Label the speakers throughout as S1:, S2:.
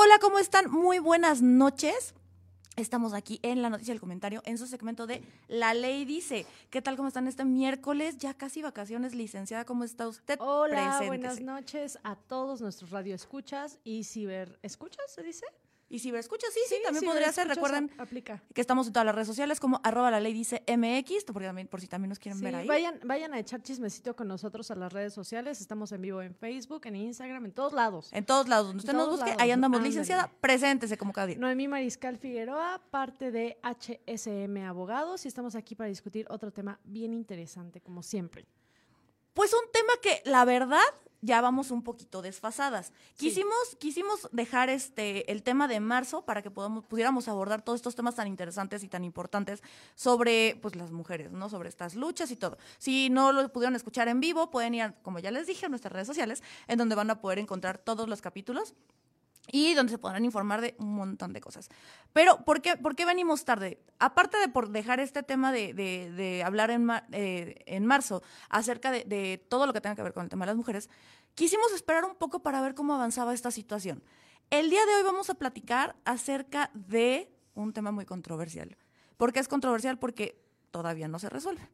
S1: Hola, ¿cómo están? Muy buenas noches. Estamos aquí en la noticia del comentario, en su segmento de La Ley Dice. ¿Qué tal? ¿Cómo están este miércoles? Ya casi vacaciones, licenciada. ¿Cómo está usted?
S2: Hola, buenas noches a todos nuestros radioescuchas y ciberescuchas, ¿se dice?
S1: Y si me escuchas, sí, sí, también podría ser. Recuerden
S2: aplica.
S1: que estamos en todas las redes sociales como arroba la ley dice MX, porque también, por si también nos quieren ver ahí.
S2: Vayan, vayan a echar chismecito con nosotros a las redes sociales. Estamos en vivo en Facebook, en Instagram, en todos lados.
S1: En todos lados. Donde usted nos busque, ahí andamos. Licenciada, preséntese como cada día.
S2: Noemí Mariscal Figueroa, parte de HSM Abogados, y estamos aquí para discutir otro tema bien interesante, como siempre.
S1: Pues un tema que, la verdad, ya vamos un poquito desfasadas. Quisimos, quisimos dejar este el tema de marzo para que podamos, pudiéramos abordar todos estos temas tan interesantes y tan importantes sobre pues las mujeres, ¿no? Sobre estas luchas y todo. Si no lo pudieron escuchar en vivo, pueden ir, como ya les dije, a nuestras redes sociales, en donde van a poder encontrar todos los capítulos y donde se podrán informar de un montón de cosas. Pero, ¿por qué, por qué venimos tarde? Aparte de por dejar este tema de, de, hablar en, eh, en marzo acerca de, de, todo lo que tenga que ver con el tema de las mujeres, quisimos esperar un poco para ver cómo avanzaba esta situación. El día de hoy vamos a platicar acerca de un tema muy controversial. ¿Por qué es controversial? Porque todavía no se resuelve.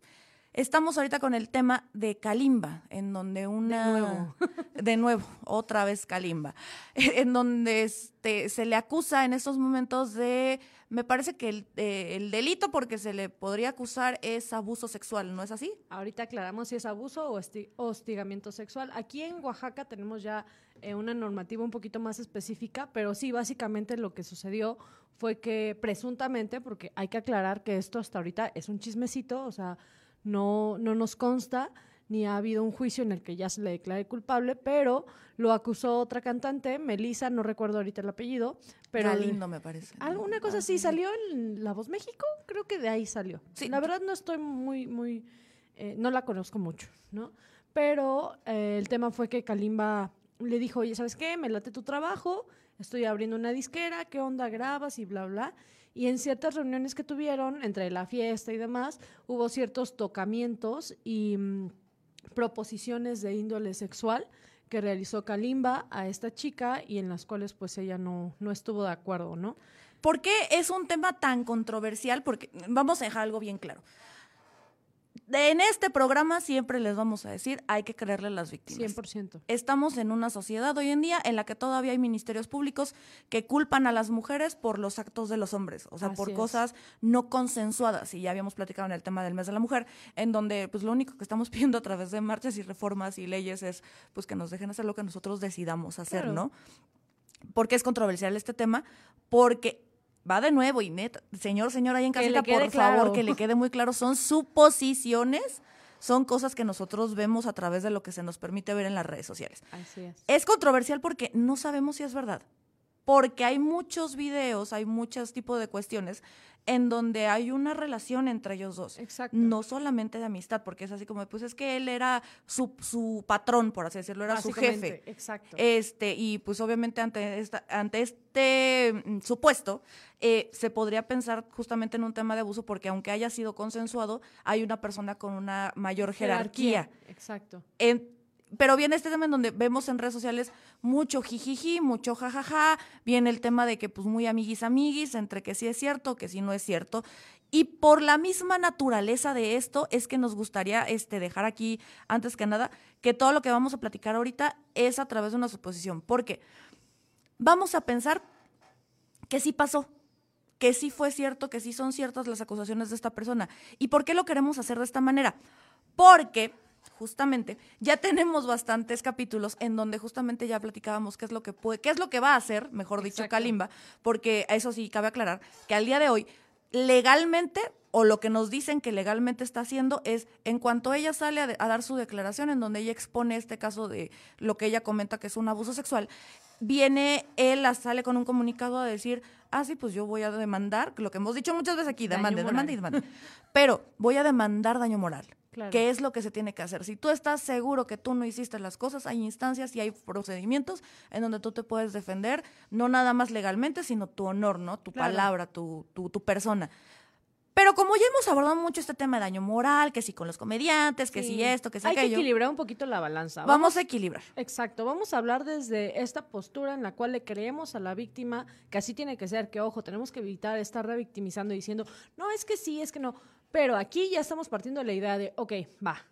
S1: Estamos ahorita con el tema de Kalimba, en donde una...
S2: De nuevo.
S1: de nuevo, otra vez Kalimba. En donde este, se le acusa en estos momentos de... Me parece que el, eh, el, delito porque se le podría acusar es abuso sexual, ¿no es así?
S2: Ahorita aclaramos si es abuso o hostigamiento sexual. Aquí en Oaxaca tenemos ya eh, una normativa un poquito más específica, pero sí, básicamente lo que sucedió fue que presuntamente, porque hay que aclarar que esto hasta ahorita es un chismecito, o sea no, no nos consta ni ha habido un juicio en el que ya se le declare culpable, pero lo acusó otra cantante, Melissa, no recuerdo ahorita el apellido, pero
S1: lindo me parece.
S2: Alguna cosa así salió en La Voz México, creo que de ahí salió. Sí. La verdad no estoy muy muy eh, no la conozco mucho, ¿no? Pero eh, el tema fue que Kalimba le dijo, "Oye, ¿sabes qué? Me late tu trabajo, estoy abriendo una disquera, ¿qué onda grabas?" y bla bla. Y en ciertas reuniones que tuvieron, entre la fiesta y demás, hubo ciertos tocamientos y mm, proposiciones de índole sexual que realizó Kalimba a esta chica y en las cuales pues ella no, no estuvo de acuerdo, ¿no?
S1: ¿Por qué es un tema tan controversial? Porque vamos a dejar algo bien claro en este programa siempre les vamos a decir, hay que creerle a las víctimas.
S2: 100%.
S1: Estamos en una sociedad hoy en día en la que todavía hay ministerios públicos que culpan a las mujeres por los actos de los hombres, o sea, por cosas no consensuadas. Y ya habíamos platicado en el tema del mes de la mujer, en donde pues lo único que estamos pidiendo a través de marchas y reformas y leyes es pues que nos dejen hacer lo que nosotros decidamos hacer, ¿no? ¿Por qué es controversial este tema? Porque va de nuevo y neta, señor, señora, ahí en casita, por favor, que le quede muy claro, son suposiciones, son cosas que nosotros vemos a través de lo que se nos permite ver en las redes sociales.
S2: Así es.
S1: Es controversial porque no sabemos si es verdad. Porque hay muchos videos, hay muchos tipos de cuestiones en donde hay una relación entre ellos dos.
S2: Exacto.
S1: No solamente de amistad, porque es así como, pues es que él era su, su patrón, por así decirlo, era su jefe.
S2: Exacto.
S1: Este, y pues obviamente ante, esta, ante este mm, supuesto, eh, se podría pensar justamente en un tema de abuso, porque aunque haya sido consensuado, hay una persona con una mayor jerarquía.
S2: Exacto.
S1: En, pero viene este tema en donde vemos en redes sociales mucho jijiji, mucho jajaja, viene el tema de que pues muy amiguis amiguis, entre que sí es cierto, que sí no es cierto. Y por la misma naturaleza de esto es que nos gustaría este, dejar aquí, antes que nada, que todo lo que vamos a platicar ahorita es a través de una suposición. Porque vamos a pensar que sí pasó, que sí fue cierto, que sí son ciertas las acusaciones de esta persona. ¿Y por qué lo queremos hacer de esta manera? Porque justamente, ya tenemos bastantes capítulos en donde justamente ya platicábamos qué es lo que puede, qué es lo que va a hacer, mejor dicho, Kalimba, porque eso sí cabe aclarar que al día de hoy legalmente o lo que nos dicen que legalmente está haciendo es en cuanto ella sale a, a, dar su declaración en donde ella expone este caso de lo que ella comenta que es un abuso sexual, viene él sale con un comunicado a decir, ah, sí, pues yo voy a demandar, lo que hemos dicho muchas veces aquí, demande, demande y demande, pero voy a demandar daño moral. ¿Qué es lo que se tiene que hacer? Si tú estás seguro que tú no hiciste las cosas, hay instancias y hay procedimientos en donde tú te puedes defender, no nada más legalmente, sino tu honor, ¿no? Tu palabra, tu, tu, tu persona. Pero como ya hemos abordado mucho este tema de daño moral, que si con los comediantes, que si esto, que si
S2: Hay
S1: aquello.
S2: que equilibrar un poquito la balanza.
S1: Vamos, a equilibrar.
S2: Exacto, vamos a hablar desde esta postura en la cual le creemos a la víctima que así tiene que ser, que ojo, tenemos que evitar estar revictimizando y diciendo, no, es que sí, es que no. Pero aquí ya estamos partiendo de la idea de, ok, va,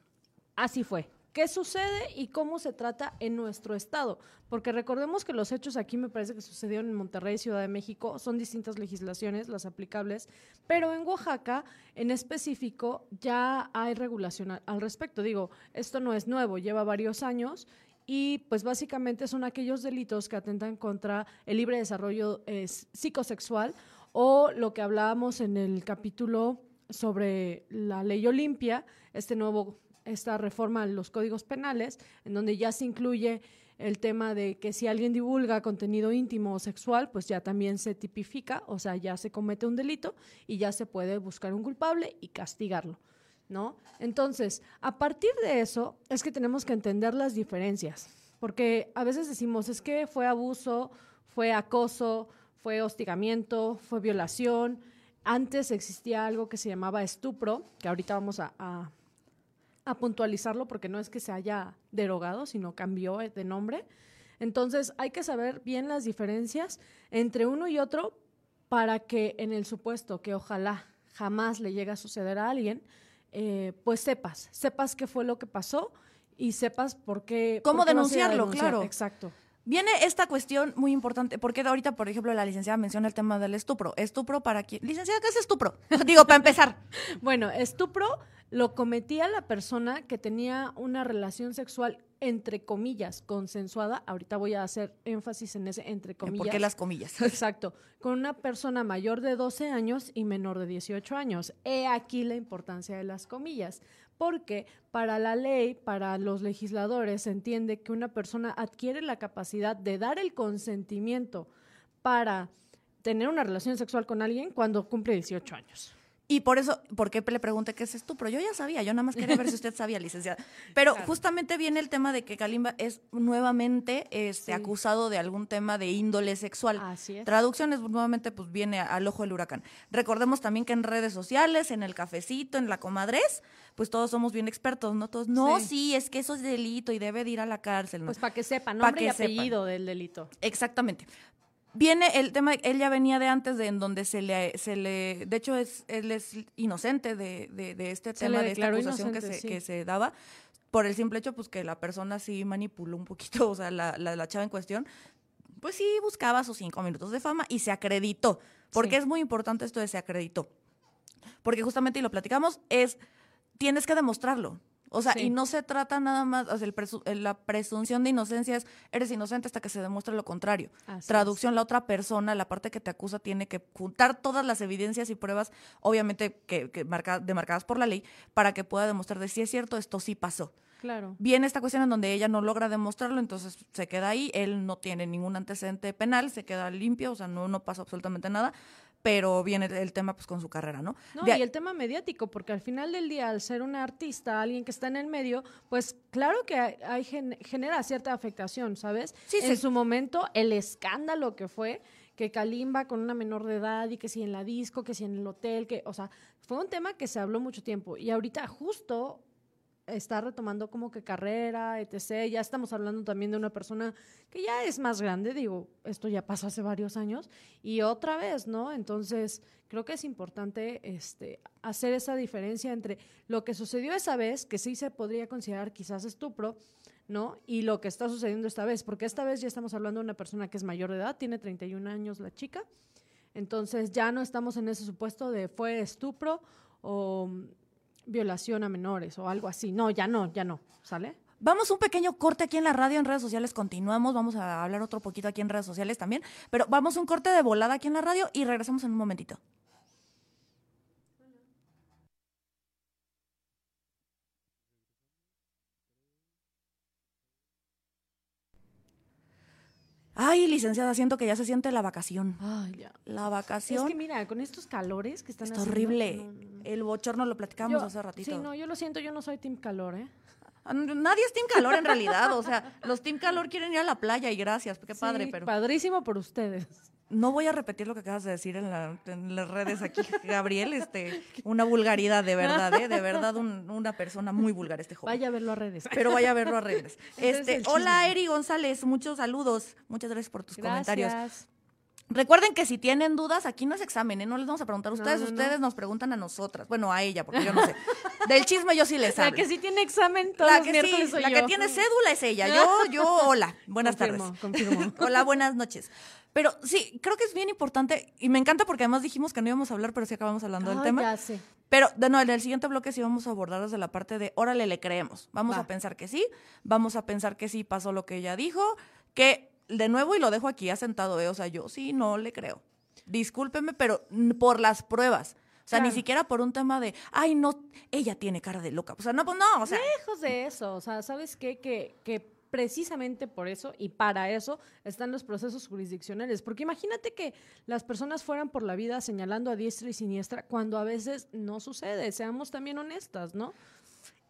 S2: así fue qué sucede y cómo se trata en nuestro estado. Porque recordemos que los hechos aquí me parece que sucedieron en Monterrey, Ciudad de México, son distintas legislaciones las aplicables, pero en Oaxaca en específico ya hay regulación al respecto. Digo, esto no es nuevo, lleva varios años y pues básicamente son aquellos delitos que atentan contra el libre desarrollo eh, psicosexual o lo que hablábamos en el capítulo sobre la ley Olimpia, este nuevo esta reforma a los códigos penales, en donde ya se incluye el tema de que si alguien divulga contenido íntimo o sexual, pues ya también se tipifica, o sea, ya se comete un delito y ya se puede buscar un culpable y castigarlo, ¿no? Entonces, a partir de eso es que tenemos que entender las diferencias, porque a veces decimos, es que fue abuso, fue acoso, fue hostigamiento, fue violación. Antes existía algo que se llamaba estupro, que ahorita vamos a a puntualizarlo porque no es que se haya derogado, sino cambió de nombre. Entonces hay que saber bien las diferencias entre uno y otro para que en el supuesto que ojalá jamás le llegue a suceder a alguien, eh, pues sepas, sepas qué fue lo que pasó y sepas por qué.
S1: ¿Cómo denunciarlo? Claro.
S2: Exacto.
S1: Viene esta cuestión muy importante, porque ahorita, por ejemplo, la licenciada menciona el tema del estupro. ¿Estupro para quién? Licenciada, ¿qué es estupro? Digo, para empezar.
S2: bueno, estupro lo cometía la persona que tenía una relación sexual entre comillas consensuada. Ahorita voy a hacer énfasis en ese entre comillas.
S1: ¿Por qué las comillas?
S2: Exacto. Con una persona mayor de 12 años y menor de 18 años. He aquí la importancia de las comillas porque para la ley, para los legisladores, se entiende que una persona adquiere la capacidad de dar el consentimiento para tener una relación sexual con alguien cuando cumple 18 años.
S1: Y por eso, ¿por qué le pregunté qué es estupro? Yo ya sabía, yo nada más quería ver si usted sabía, licenciada. Pero justamente viene el tema de que Kalimba es nuevamente este, acusado de algún tema de índole sexual.
S2: Así es.
S1: Traducciones nuevamente pues viene al ojo del huracán. Recordemos también que en redes sociales, en el cafecito, en la comadres, pues todos somos bien expertos, ¿no? Todos, no, sí, es que eso es delito y debe de ir a la cárcel.
S2: Pues para que sepan, nombre y apellido del delito.
S1: Exactamente viene el tema, él ya venía de antes de en donde se le, se le de hecho es, él es inocente de, de, este tema, de esta acusación que se, que se daba, por el simple hecho pues que la persona sí manipuló un poquito, o sea, la, la, chava en cuestión, pues sí buscaba sus cinco minutos de fama y se acreditó, porque es muy importante esto de se acreditó, porque justamente, y lo platicamos, es, tienes que demostrarlo, o sea, y no se trata nada más, o sea, la presunción de inocencia es, eres inocente hasta que se demuestre lo contrario. Traducción, la otra persona, la parte que te acusa, tiene que juntar todas las evidencias y pruebas, obviamente que, que marca, demarcadas por la ley, para que pueda demostrar de si es cierto, esto sí pasó.
S2: Claro.
S1: Viene esta cuestión en donde ella no logra demostrarlo, entonces se queda ahí, él no tiene ningún antecedente penal, se queda limpio, o sea, no, no pasa absolutamente nada, pero viene el tema pues con su carrera, ¿no?
S2: No, y el tema mediático, porque al final del día, al ser una artista, alguien que está en el medio, pues claro que hay, genera cierta afectación, ¿sabes?
S1: Sí,
S2: en su momento, el escándalo que fue que Kalimba con una menor de edad y que si en la disco, que si en el hotel, que, o sea, fue un tema que se habló mucho tiempo y ahorita justo está retomando como que carrera, etc. Ya estamos hablando también de una persona que ya es más grande, digo, esto ya pasó hace varios años, y otra vez, ¿no? Entonces, creo que es importante este, hacer esa diferencia entre lo que sucedió esa vez, que sí se podría considerar quizás estupro, ¿no? Y lo que está sucediendo esta vez, porque esta vez ya estamos hablando de una persona que es mayor de edad, tiene 31 años la chica, entonces ya no estamos en ese supuesto de fue estupro o violación a menores o algo así. No, ya no, ya no, ¿sale?
S1: Vamos un pequeño corte aquí en la radio, en redes sociales continuamos, vamos a hablar otro poquito aquí en redes sociales también, pero vamos un corte de volada aquí en la radio y regresamos en un momentito. Ay, licenciada, siento que ya se siente la vacación.
S2: Ay, ya.
S1: La vacación.
S2: Es que mira, con estos calores que están
S1: Está horrible. El bochorno lo platicamos hace ratito.
S2: Sí, no, yo lo siento, yo no soy team calor, ¿eh?
S1: Ah, nadie es team calor en realidad, o sea, los team calor quieren ir a la playa y gracias, qué padre, pero
S2: padrísimo por ustedes.
S1: No voy a repetir lo que acabas de decir en, las redes aquí, Gabriel, este, una vulgaridad de verdad, ¿eh? de verdad una persona muy vulgar este joven.
S2: Vaya a verlo a redes.
S1: Pero vaya a verlo a redes. Este, hola Eri González, muchos saludos, muchas gracias por tus comentarios. Recuerden que si tienen dudas, aquí no es examen, ¿eh? no les vamos a preguntar a ustedes, ustedes nos preguntan a nosotras. Bueno, a ella, porque yo no sé. Del chisme yo sí les hablo.
S2: La que sí tiene examen todos
S1: la
S2: que
S1: sí, La que tiene cédula es ella. Yo, yo, hola. Buenas tardes. Confirmo. hola, buenas noches. Pero sí, creo que es bien importante y me encanta porque además dijimos que no íbamos a hablar, pero sí acabamos hablando del tema.
S2: Ya sé.
S1: Pero de no, en el siguiente bloque sí vamos a abordar desde la parte de, órale, le creemos. Vamos a pensar que sí, vamos a pensar que sí pasó lo que ella dijo, que de nuevo, y lo dejo aquí asentado, ¿eh? o sea, yo sí no le creo. Discúlpeme, pero por las pruebas. O sea, ni siquiera por un tema de, ay, no, ella tiene cara de loca. O sea, no, pues no, o sea.
S2: Lejos de eso. O sea, ¿sabes qué? Que, que precisamente por eso y para eso están los procesos jurisdiccionales. Porque imagínate que las personas fueran por la vida señalando a diestra y siniestra cuando a veces no sucede. Seamos también honestas, ¿no?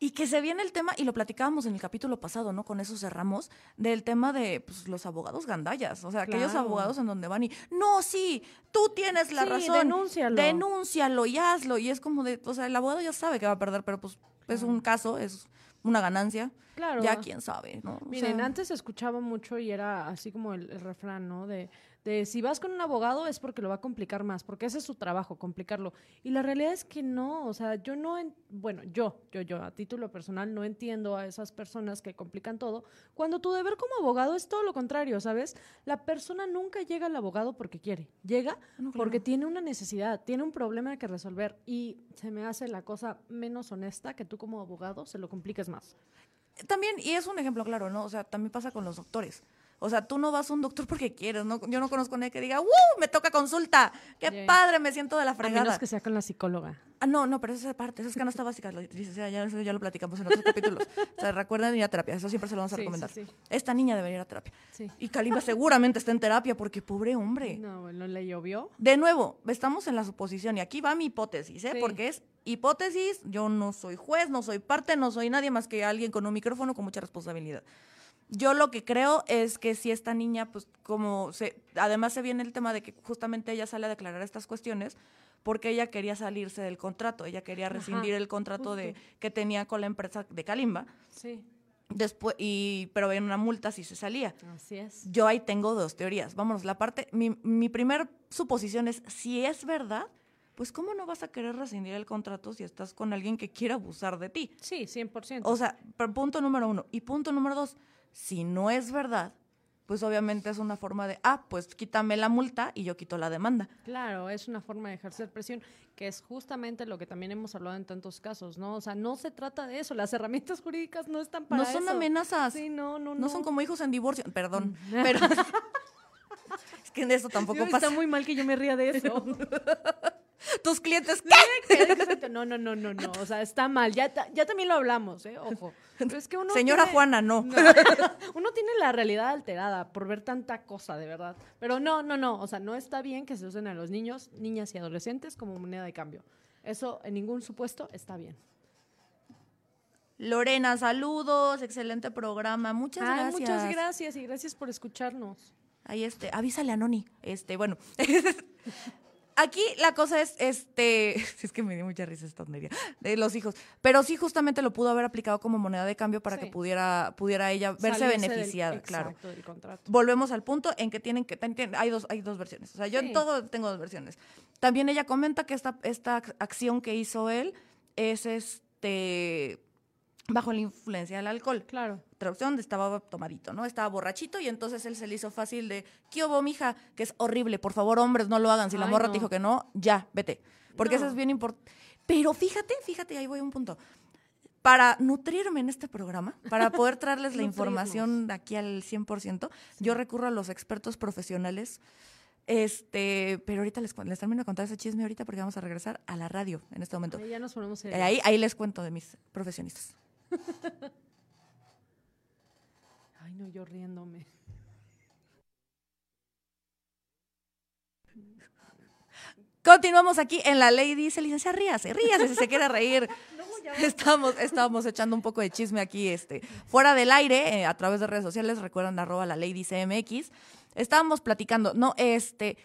S1: Y que se viene el tema, y lo platicábamos en el capítulo pasado, ¿no? Con eso cerramos, del tema de pues, los abogados gandallas. O sea, aquellos abogados en donde van y, no, sí, tú tienes la razón.
S2: Denúncialo.
S1: Denúncialo y hazlo. Y es como de, o sea, el abogado ya sabe que va a perder, pero pues es un caso, es una ganancia. Claro. Ya quién sabe, ¿no?
S2: Miren, antes escuchaba mucho y era así como el refrán, ¿no? De de si vas con un abogado es porque lo va a complicar más, porque ese es su trabajo, complicarlo. Y la realidad es que no, o sea, yo no, bueno, yo, yo, yo, a título personal no entiendo a esas personas que complican todo, cuando tu deber como abogado es todo lo contrario, ¿sabes? La persona nunca llega al abogado porque quiere, llega porque tiene una necesidad, tiene un problema que resolver y se me hace la cosa menos honesta que tú como abogado se lo compliques más.
S1: También, y es un ejemplo claro, ¿no? O sea, también pasa con los doctores. O sea, tú no vas a un doctor porque quieres, ¿no? Yo no conozco a nadie que diga, ¡uh! Me toca consulta. ¡Qué padre! Me siento de la fregada. A
S2: menos que sea con la psicóloga.
S1: Ah, no, no, pero esa es parte, esa es canasta básica. ya, ya, lo platicamos en otros capítulos. O sea, recuerden ir a terapia, eso siempre se lo vamos a recomendar. Esta niña debería ir a terapia. Y Kalimba seguramente está en terapia porque pobre hombre.
S2: No, no le llovió.
S1: De nuevo, estamos en la suposición y aquí va mi hipótesis, ¿eh? Porque es hipótesis, yo no soy juez, no soy parte, no soy nadie más que alguien con un micrófono con mucha responsabilidad. Yo lo que creo es que si esta niña, pues como se, además se viene el tema de que justamente ella sale a declarar estas cuestiones porque ella quería salirse del contrato, ella quería rescindir el contrato de que tenía con la empresa de Kalimba.
S2: Sí.
S1: Después, y, pero había una multa si se salía.
S2: Así es.
S1: Yo ahí tengo dos teorías. Vámonos, la parte, mi, mi primer suposición es, si es verdad, pues ¿cómo no vas a querer rescindir el contrato si estás con alguien que quiere abusar de ti?
S2: Sí, 100%.
S1: O sea, punto número uno. Y punto número dos, si no es verdad, pues obviamente es una forma de, ah, pues quítame la multa y yo quito la demanda.
S2: Claro, es una forma de ejercer presión, que es justamente lo que también hemos hablado en tantos casos, ¿no? O sea, no se trata de eso, las herramientas jurídicas no están para
S1: No son amenazas.
S2: Sí, no, no, no.
S1: No son como hijos en divorcio, perdón, mm. pero... es que en eso tampoco pasa.
S2: Está muy mal que yo me ría de eso.
S1: tus clientes, ¿qué?
S2: No, no, no, no, no. O sea, está mal. Ya, ya también lo hablamos, ¿eh? Ojo.
S1: es que uno Señora Juana, no.
S2: Uno tiene la realidad alterada por ver tanta cosa, de verdad. Pero no, no, no. O sea, no está bien que se usen a los niños, niñas y adolescentes como moneda de cambio. Eso en ningún supuesto está bien.
S1: Lorena, saludos, excelente programa, muchas gracias.
S2: Muchas gracias y gracias por escucharnos.
S1: Ahí este, avísale a Noni. Este, bueno. Aquí la cosa es, este, es que me dio mucha risa esta tontería, de los hijos, pero sí justamente lo pudo haber aplicado como moneda de cambio para que pudiera, pudiera ella verse beneficiada, claro. Volvemos al punto en que tienen que, hay dos, hay dos versiones, o sea, yo en todo tengo dos versiones. También ella comenta que esta, esta acción que hizo él es este bajo la influencia del alcohol.
S2: Claro.
S1: Traducción, estaba tomadito, ¿no? Estaba borrachito y entonces él se le hizo fácil de, ¿qué hubo, mija? Que es horrible, por favor, hombres, no lo hagan. Si la morra te dijo que no, ya, vete. Porque eso es bien importante. Pero fíjate, fíjate, ahí voy a un punto. Para nutrirme en este programa, para poder traerles la información aquí al 100%, yo recurro a los expertos profesionales. Este, pero ahorita les, les, termino de contar ese chisme ahorita porque vamos a regresar a la radio en este momento.
S2: Ahí ya nos ponemos
S1: ahí, ahí les cuento de mis profesionistas.
S2: Ay, no, yo riéndome.
S1: Continuamos aquí en la ley, dice licencia, ríase, ríase si se quiere reír. Estamos, estamos echando un poco de chisme aquí, este, fuera del aire, eh, a través de redes sociales, recuerdan arroba la ley dice MX. Estábamos platicando, no, este,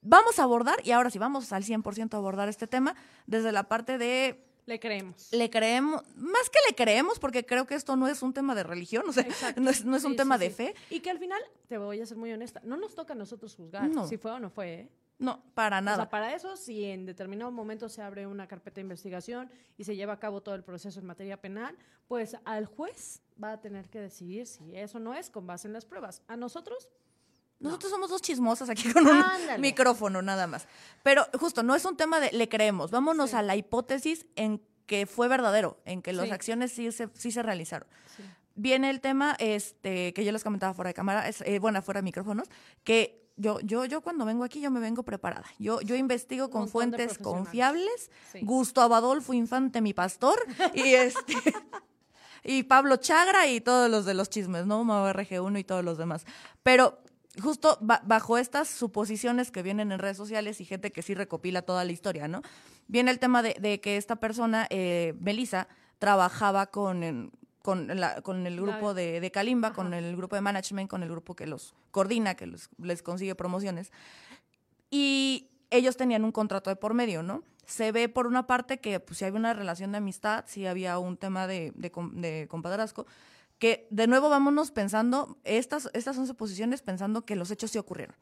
S1: vamos a abordar, y ahora sí, vamos al 100% a abordar este tema desde la parte de
S2: le creemos.
S1: Le creemos, más que le creemos, porque creo que esto no es un tema de religión, o sea, no es, no es un tema de fe.
S2: Y que al final, te voy a ser muy honesta, no nos toca a nosotros juzgar si fue o no fue. ¿eh?
S1: No, para nada. O
S2: sea, para eso, si en determinado momento se abre una carpeta de investigación y se lleva a cabo todo el proceso en materia penal, pues al juez va a tener que decidir si eso no es con base en las pruebas. A nosotros,
S1: nosotros somos dos chismosas aquí con un micrófono nada más. Pero justo, no es un tema de le creemos. Vámonos a la hipótesis en que fue verdadero, en que las acciones sí se, sí se realizaron. Viene el tema este, que yo les comentaba fuera de cámara, es, eh, bueno, fuera de micrófonos, que yo, yo, yo cuando vengo aquí, yo me vengo preparada. Yo, yo investigo con fuentes confiables. Gusto Abadolfo Infante, mi pastor, y este. y Pablo Chagra y todos los de los chismes, ¿no? RG1 y todos los demás. Pero justo bajo estas suposiciones que vienen en redes sociales y gente que sí recopila toda la historia, ¿no? Viene el tema de, que esta persona, eh, Belisa, trabajaba con, con, con el grupo de, de Kalimba, con el grupo de management, con el grupo que los coordina, que les consigue promociones. Y ellos tenían un contrato de por medio, ¿no? Se ve por una parte que pues, si había una relación de amistad, si había un tema de, de, de compadrazgo, que de nuevo vámonos pensando, estas, estas son suposiciones pensando que los hechos sí ocurrieron.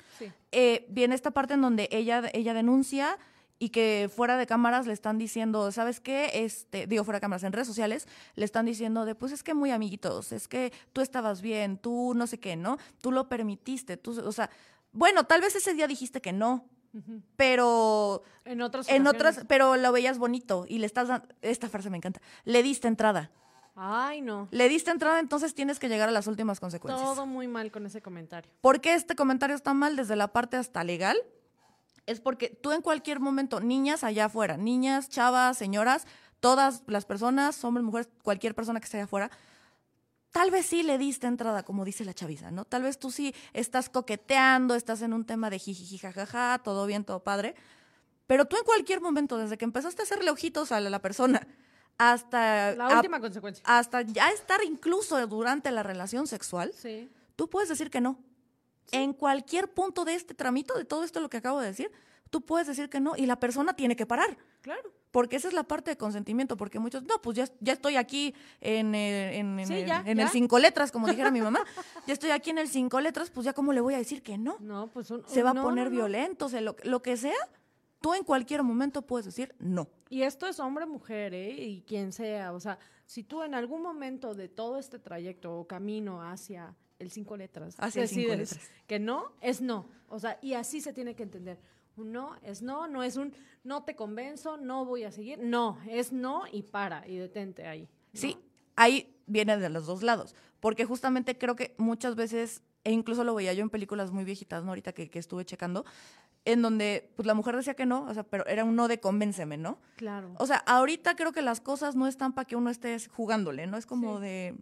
S1: Eh, viene esta parte en donde ella, ella denuncia y que fuera de cámaras le están diciendo, ¿sabes qué? Este, digo, fuera de cámaras, en redes sociales, le están diciendo de, pues es que muy amiguitos, es que tú estabas bien, tú no sé qué, ¿no? Tú lo permitiste, tú, o sea, bueno, tal vez ese día dijiste que no, pero
S2: en otras
S1: en otras pero lo veías bonito y le estás dando esta frase me encanta le diste entrada
S2: Ay, no.
S1: Le diste entrada, entonces tienes que llegar a las últimas consecuencias.
S2: Todo muy mal con ese comentario.
S1: ¿Por qué este comentario está mal desde la parte hasta legal? Es porque tú en cualquier momento, niñas allá afuera, niñas, chavas, señoras, todas las personas, hombres, mujeres, cualquier persona que esté allá afuera, tal vez sí le diste entrada, como dice la chaviza, ¿no? Tal vez tú sí estás coqueteando, estás en un tema de jiji, jajaja, todo bien, todo padre. Pero tú en cualquier momento, desde que empezaste a hacerle ojitos a la persona, hasta...
S2: La última consecuencia.
S1: Hasta ya estar incluso durante la relación sexual, sí. tú puedes decir que no. En cualquier punto de este tramito, de todo esto lo que acabo de decir, tú puedes decir que no y la persona tiene que parar.
S2: Claro.
S1: Porque esa es la parte de consentimiento, porque muchos, no, pues ya, ya estoy aquí en, en, el cinco letras, como dijera mi mamá, ya estoy aquí en el cinco letras, pues ya cómo le voy a decir que no.
S2: No, pues
S1: se va a poner violento, o lo, lo que sea, tú en cualquier momento puedes decir no.
S2: Y esto es hombre, mujer, ¿eh? Y quien sea. O sea, si tú en algún momento de todo este trayecto o camino hacia el cinco letras,
S1: hacia el cinco letras.
S2: que no, es no. O sea, y así se tiene que entender. Un no es no, no es un no te convenzo, no voy a seguir. No, es no y para y detente ahí.
S1: Sí, ahí viene de los dos lados. Porque justamente creo que muchas veces, e incluso lo veía yo en películas muy viejitas, ¿no? Ahorita que, que estuve checando, en donde pues la mujer decía que no, o sea, pero era un no de convénceme, ¿no?
S2: Claro.
S1: O sea, ahorita creo que las cosas no están para que uno esté jugándole, ¿no? Es como de,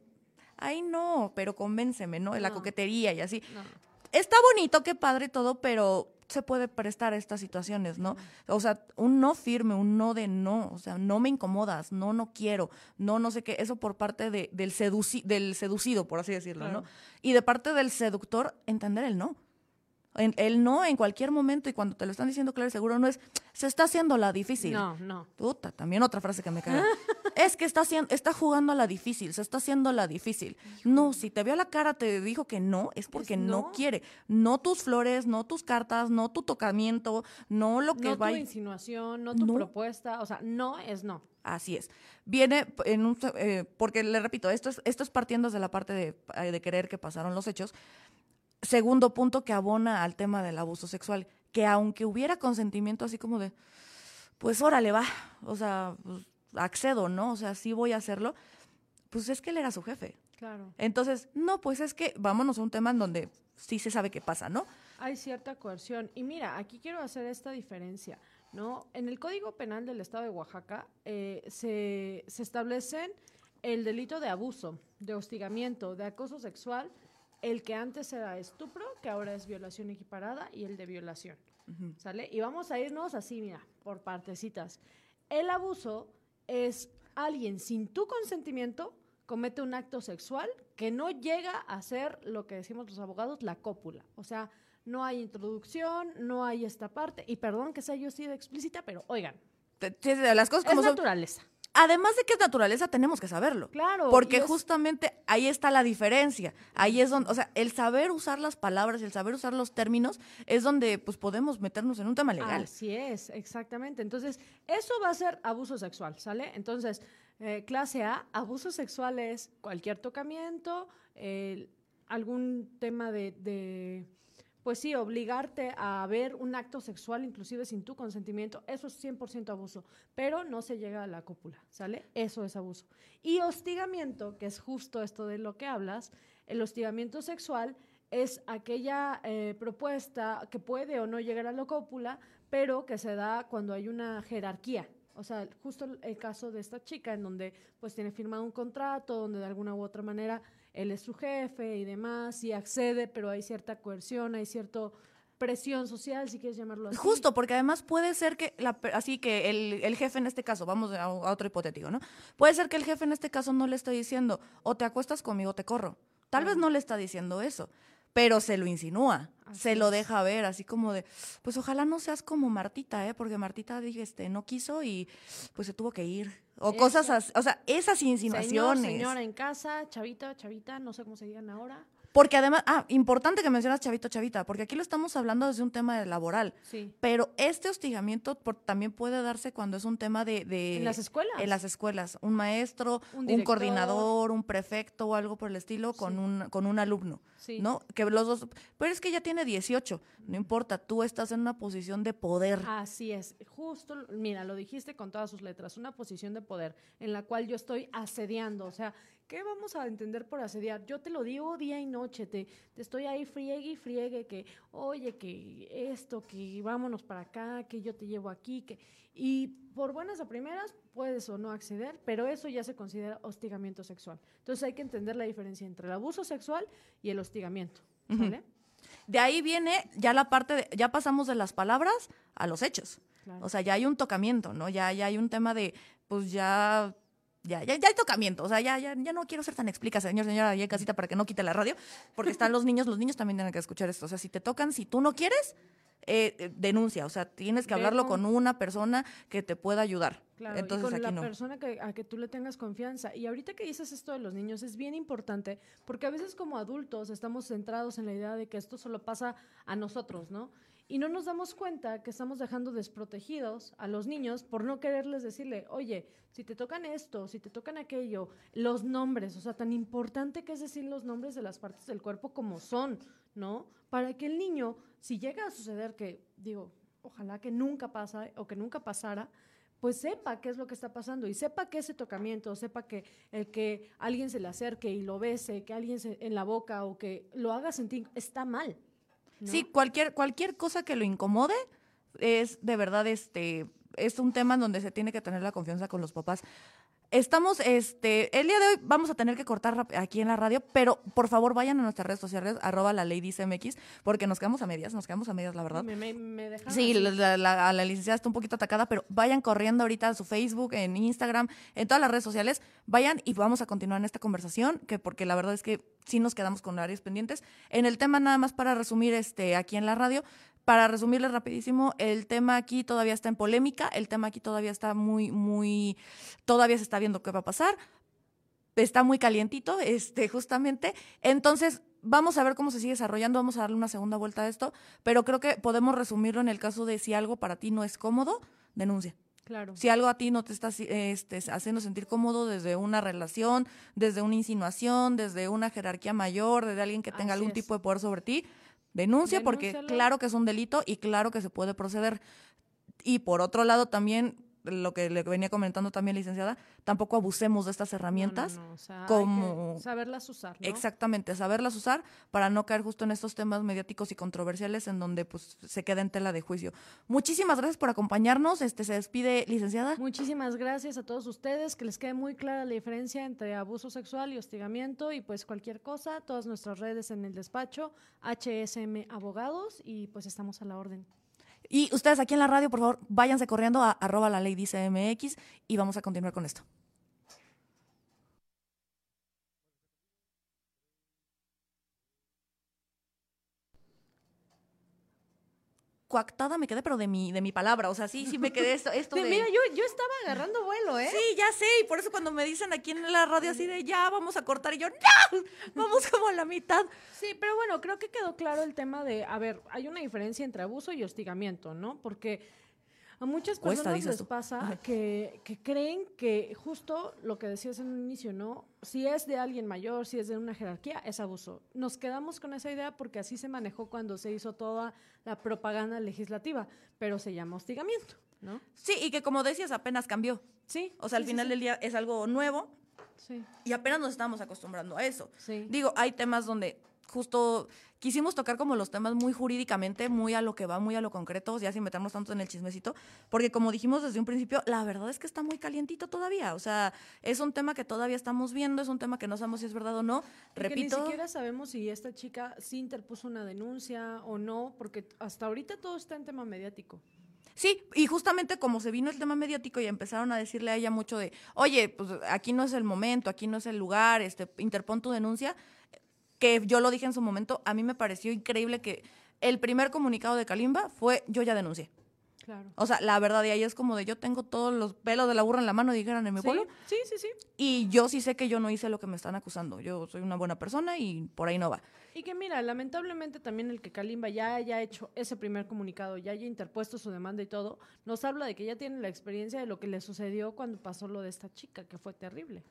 S1: ay no, pero convénceme, ¿no? La coquetería y así. Está bonito, qué padre todo, pero se puede prestar a estas situaciones, ¿no? O sea, un no firme, un no de no, o sea, no me incomodas, no, no quiero, no, no sé qué, eso por parte de, del, del seducido, por así decirlo, ¿no? Y de parte del seductor, entender el no. El, no en cualquier momento y cuando te lo están diciendo claro y seguro no es, se está haciendo la difícil.
S2: No, no.
S1: Puta, también otra frase que me cae. es que está, haciendo, está jugando a la difícil, se está haciendo la difícil. No, si te vio la cara, te dijo que no, es porque no. quiere. No tus flores, no tus cartas, no tu tocamiento, no lo que
S2: no va. No tu insinuación, no tu propuesta, o sea, no es no.
S1: Así es. Viene en un, eh, porque le repito, esto es, esto es partiendo desde la parte de, eh, de querer que pasaron los hechos, segundo punto que abona al tema del abuso sexual, que aunque hubiera consentimiento así como de, pues órale, va, o sea, pues, accedo, ¿no? O sea, sí voy a hacerlo, pues es que él era su jefe.
S2: Claro.
S1: Entonces, no, pues es que vámonos a un tema en donde sí se sabe qué pasa, ¿no?
S2: Hay cierta coerción. Y mira, aquí quiero hacer esta diferencia, ¿no? En el Código Penal del Estado de Oaxaca eh, se, se establecen el delito de abuso, de hostigamiento, de acoso sexual el que antes era estupro, que ahora es violación equiparada, y el de violación. ¿Sale? Y vamos a irnos así, mira, por partecitas. El abuso es alguien sin tu consentimiento comete un acto sexual que no llega a ser lo que decimos los abogados, la cópula. O sea, no hay introducción, no hay esta parte, y perdón que sea yo sido explícita, pero oigan.
S1: Las cosas como
S2: es naturaleza
S1: además de que es naturaleza, tenemos que saberlo.
S2: Claro.
S1: Porque justamente ahí está la diferencia. Ahí es donde, o sea, el saber usar las palabras, el saber usar los términos, es donde pues podemos meternos en un tema legal.
S2: Así es, exactamente. Entonces, eso va a ser abuso sexual, ¿sale? Entonces, eh, clase A, abuso sexual es cualquier tocamiento, algún tema de pues sí, obligarte a ver un acto sexual, inclusive sin tu consentimiento, eso es 100% abuso, pero no se llega a la cópula, ¿sale? Eso es abuso. Y hostigamiento, que es justo esto de lo que hablas, el hostigamiento sexual es aquella eh, propuesta que puede o no llegar a la cópula, pero que se da cuando hay una jerarquía. O sea, justo el caso de esta chica en donde pues tiene firmado un contrato, donde de alguna u otra manera él es su jefe y demás, y accede, pero hay cierta coerción, hay cierta presión social, si quieres llamarlo así.
S1: Justo, porque además puede ser que, la, así que el, jefe en este caso, vamos a, otro hipotético, ¿no? Puede ser que el jefe en este caso no le esté diciendo, o te acuestas conmigo o te corro. Tal vez no le está diciendo eso, pero se lo insinúa, se lo deja ver, así como de, pues ojalá no seas como Martita, ¿eh? Porque Martita este, no quiso y pues se tuvo que ir. O cosas así, o sea, esas insinuaciones.
S2: Señor, señora en casa, chavita, chavita, no sé cómo se digan ahora.
S1: Porque además, ah, importante que mencionas chavito, chavita, porque aquí lo estamos hablando desde un tema de laboral.
S2: Sí.
S1: Pero este hostigamiento también puede darse cuando es un tema de,
S2: En las escuelas.
S1: En las escuelas. Un maestro, un, coordinador, un prefecto o algo por el estilo con, un, con un alumno. Sí. ¿No? Que los dos. Pero es que ya tiene 18. No importa, tú estás en una posición de poder.
S2: Así es. Justo, mira, lo dijiste con todas sus letras. Una posición de poder en la cual yo estoy asediando. O sea, ¿Qué vamos a entender por asediar? Yo te lo digo día y noche, te, te estoy ahí friegue y friegue que, oye, que esto, que vámonos para acá, que yo te llevo aquí, que... Y por buenas a primeras puedes o no acceder, pero eso ya se considera hostigamiento sexual. Entonces hay que entender la diferencia entre el abuso sexual y el hostigamiento. ¿vale?
S1: De ahí viene ya la parte de, ya pasamos de las palabras a los hechos. O sea, ya hay un tocamiento, ¿no? Ya, ya hay un tema de, pues ya ya, ya, ya hay tocamiento, o sea, ya, ya, ya no quiero ser tan explica, señor, señora, en casita para que no quite la radio, porque están los niños, los niños también tienen que escuchar esto, o sea, si te tocan, si tú no quieres, eh, eh, denuncia, o sea, tienes que hablarlo con una persona que te pueda ayudar.
S2: Claro, Entonces, y con la persona que, a que tú le tengas confianza. Y ahorita que dices esto de los niños es bien importante, porque a veces como adultos estamos centrados en la idea de que esto solo pasa a nosotros, ¿no? Y no nos damos cuenta que estamos dejando desprotegidos a los niños por no quererles decirle, oye, si te tocan esto, si te tocan aquello, los nombres, o sea, tan importante que es decir los nombres de las partes del cuerpo como son, ¿no? Para que el niño, si llega a suceder que, digo, ojalá que nunca pasa o que nunca pasara, pues sepa qué es lo que está pasando y sepa que ese tocamiento, sepa que el que alguien se le acerque y lo bese, que alguien se, en la boca o que lo haga sentir está mal.
S1: Sí, cualquier, cualquier cosa que lo incomode es de verdad este es un tema en donde se tiene que tener la confianza con los papás. Estamos, este, el día de hoy vamos a tener que cortar aquí en la radio, pero por favor vayan a nuestras redes sociales, arroba la ley dice MX, porque nos quedamos a medias, nos quedamos a medias, la verdad.
S2: Me,
S1: sí, la, la, la, licenciada está un poquito atacada, pero vayan corriendo ahorita a su Facebook, en Instagram, en todas las redes sociales, vayan y vamos a continuar en esta conversación, que porque la verdad es que sí nos quedamos con áreas pendientes. En el tema, nada más para resumir, este, aquí en la radio, para resumirles rapidísimo, el tema aquí todavía está en polémica, el tema aquí todavía está muy, muy, todavía se está viendo qué va a pasar, está muy calientito, este, justamente. Entonces, vamos a ver cómo se sigue desarrollando, vamos a darle una segunda vuelta a esto, pero creo que podemos resumirlo en el caso de si algo para ti no es cómodo, denuncia.
S2: Claro.
S1: Si algo a ti no te está este, haciendo sentir cómodo desde una relación, desde una insinuación, desde una jerarquía mayor, desde alguien que tenga algún tipo de poder sobre ti, Denuncia porque claro que es un delito y claro que se puede proceder. Y por otro lado también lo que le venía comentando también licenciada, tampoco abusemos de estas herramientas como
S2: saberlas usar,
S1: Exactamente, saberlas usar para no caer justo en estos temas mediáticos y controversiales en donde pues se queda en tela de juicio. Muchísimas gracias por acompañarnos. Este se despide licenciada.
S2: Muchísimas gracias a todos ustedes, que les quede muy clara la diferencia entre abuso sexual y hostigamiento y pues cualquier cosa, todas nuestras redes en el despacho HSM Abogados y pues estamos a la orden.
S1: Y ustedes aquí en la radio, por favor, váyanse corriendo a arroba la ley dice MX y vamos a continuar con esto. Coactada me quedé, pero de mi, de mi palabra. O sea, sí, sí me quedé esto, esto de...
S2: Mira, yo, yo estaba agarrando vuelo, ¿eh?
S1: Sí, ya sé. Y por eso cuando me dicen aquí en la radio así de ya vamos a cortar, y yo, ¡no! Vamos como a la mitad.
S2: Sí, pero bueno, creo que quedó claro el tema de, a ver, hay una diferencia entre abuso y hostigamiento, ¿no? Porque a muchas personas les pasa que, que, creen que justo lo que decías en un inicio, ¿no? Si es de alguien mayor, si es de una jerarquía, es abuso. Nos quedamos con esa idea porque así se manejó cuando se hizo toda la propaganda legislativa, pero se llama hostigamiento, ¿no?
S1: Sí, y que como decías, apenas cambió. Sí. O sea, al final del día es algo nuevo. Sí. Y apenas nos estamos acostumbrando a eso. Sí. Digo, hay temas donde justo quisimos tocar como los temas muy jurídicamente, muy a lo que va, muy a lo concreto, ya sin meternos tanto en el chismecito, porque como dijimos desde un principio, la verdad es que está muy calientito todavía, o sea, es un tema que todavía estamos viendo, es un tema que no sabemos si es verdad o no, repito.
S2: ni siquiera sabemos si esta chica sí interpuso una denuncia o no, porque hasta ahorita todo está en tema mediático.
S1: Sí, y justamente como se vino el tema mediático y empezaron a decirle a ella mucho de, oye, pues aquí no es el momento, aquí no es el lugar, este, interpón tu denuncia, que yo lo dije en su momento, a mí me pareció increíble que el primer comunicado de Kalimba fue yo ya denuncié. Claro. O sea, la verdad, y ahí es como de yo tengo todos los pelos de la burra en la mano, dijeran en mi pueblo.
S2: Sí, sí, sí.
S1: Y yo sí sé que yo no hice lo que me están acusando. Yo soy una buena persona y por ahí no va.
S2: Y que mira, lamentablemente también el que Kalimba ya haya hecho ese primer comunicado, ya haya interpuesto su demanda y todo, nos habla de que ya tiene la experiencia de lo que le sucedió cuando pasó lo de esta chica, que fue terrible.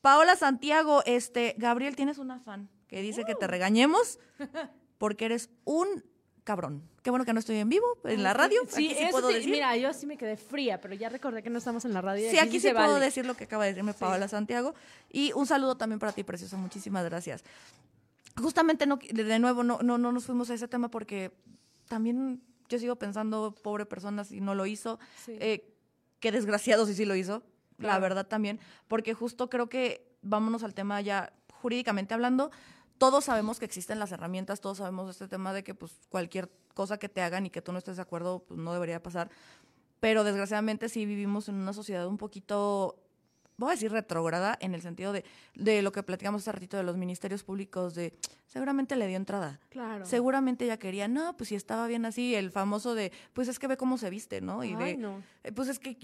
S1: Paola Santiago, este, Gabriel, tienes una fan que dice que te regañemos porque eres un cabrón. Qué bueno que no estoy en vivo, en la radio.
S2: Sí, sí puedo decir. Mira, yo sí me quedé fría, pero ya recordé que no estamos en la radio.
S1: Sí, aquí, sí, puedo decir lo que acaba de decirme Paola Santiago. Y un saludo también para ti, precioso. Muchísimas gracias. Justamente, no, de nuevo, no, no, no nos fuimos a ese tema porque también yo sigo pensando, pobre persona, si no lo hizo. Eh, qué desgraciado si sí lo hizo la verdad también, porque justo creo que vámonos al tema ya jurídicamente hablando, todos sabemos que existen las herramientas, todos sabemos este tema de que pues cualquier cosa que te hagan y que tú no estés de acuerdo, pues no debería pasar. Pero desgraciadamente sí vivimos en una sociedad un poquito voy a decir retrógrada en el sentido de, de lo que platicamos hace ratito de los ministerios públicos, de seguramente le dio entrada. Claro. Seguramente ella quería, no, pues si estaba bien así, el famoso de, pues es que ve cómo se viste, ¿no? Y de, no. Eh, pues es que,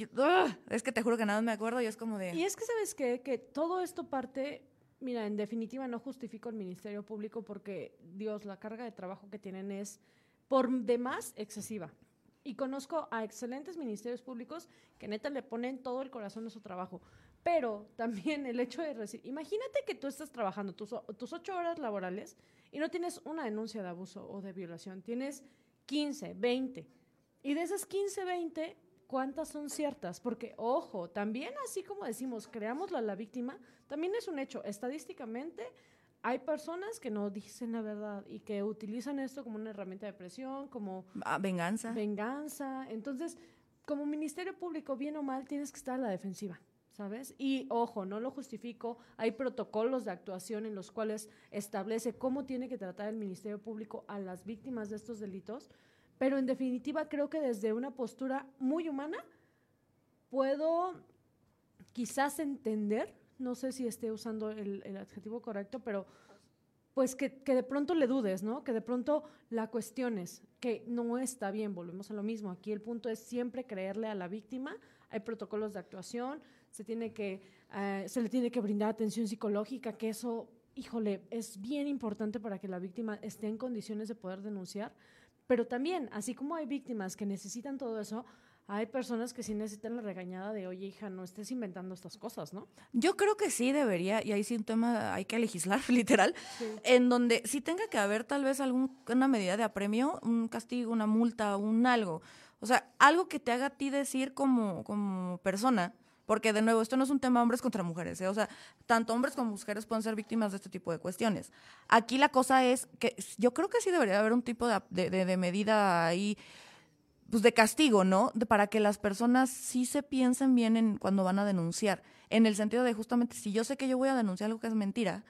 S1: es que te juro que nada me acuerdo y es como de...
S2: Y es que, ¿sabes qué? Que todo esto parte, mira, en definitiva no justifico el Ministerio Público porque, Dios, la carga de trabajo que tienen es por demás excesiva. Y conozco a excelentes ministerios públicos que neta le ponen todo el corazón a su trabajo. Pero también el hecho de recibir, imagínate que tú estás trabajando tus, tus ocho horas laborales y no tienes una denuncia de abuso o de violación, tienes 15, 20. Y de esas 15, 20, ¿cuántas son ciertas? Porque, ojo, también así como decimos, creamos a la víctima, también es un hecho. Estadísticamente, hay personas que no dicen la verdad y que utilizan esto como una herramienta de presión, como...
S1: Ah, venganza.
S2: Venganza. Entonces, como Ministerio Público, bien o mal, tienes que estar a la defensiva. ¿Sabes? Y ojo, no lo justifico, hay protocolos de actuación en los cuales establece cómo tiene que tratar el Ministerio Público a las víctimas de estos delitos, pero en definitiva creo que desde una postura muy humana puedo quizás entender, no sé si esté usando el, adjetivo correcto, pero pues que, que, de pronto le dudes, ¿no? Que de pronto la cuestiones, que no está bien, volvemos a lo mismo. Aquí el punto es siempre creerle a la víctima, hay protocolos de actuación, se, tiene que, eh, se le tiene que brindar atención psicológica, que eso, híjole, es bien importante para que la víctima esté en condiciones de poder denunciar. Pero también, así como hay víctimas que necesitan todo eso, hay personas que sí necesitan la regañada de, oye, hija, no estés inventando estas cosas, ¿no?
S1: Yo creo que sí debería, y ahí sí un tema, hay que legislar, literal, en donde sí tenga que haber tal vez alguna medida de apremio, un castigo, una multa, un algo. O sea, algo que te haga a ti decir como, como persona, porque de nuevo, esto no es un tema hombres contra mujeres, ¿eh? o sea, tanto hombres como mujeres pueden ser víctimas de este tipo de cuestiones. Aquí la cosa es que yo creo que sí debería haber un tipo de, medida ahí, pues de castigo, ¿no? para que las personas sí se piensen bien en cuando van a denunciar, en el sentido de justamente, si yo sé que yo voy a denunciar algo que es mentira,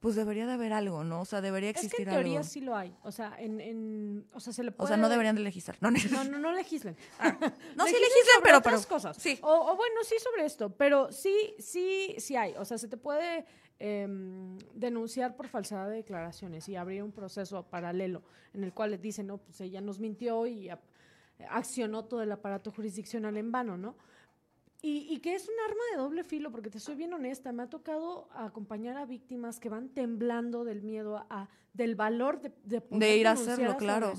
S1: pues debería de haber algo, ¿no? O sea, debería existir
S2: es que en teoría sí lo hay. O sea, en, en, o sea, se le puede...
S1: O sea, no deberían de legislar. No,
S2: no, no, no legislen.
S1: Ah, no, sí legislen, pero...
S2: Otras cosas.
S1: Sí.
S2: O, bueno, sí sobre esto, pero sí, sí, sí hay. O sea, se te puede em, denunciar por falsedad de declaraciones y abrir un proceso paralelo en el cual les dicen, no, pues ella nos mintió y accionó todo el aparato jurisdiccional en vano, ¿no? Y, que es un arma de doble filo, porque te soy bien honesta, me ha tocado acompañar a víctimas que van temblando del miedo a, del valor de,
S1: de, ir a hacerlo, claro.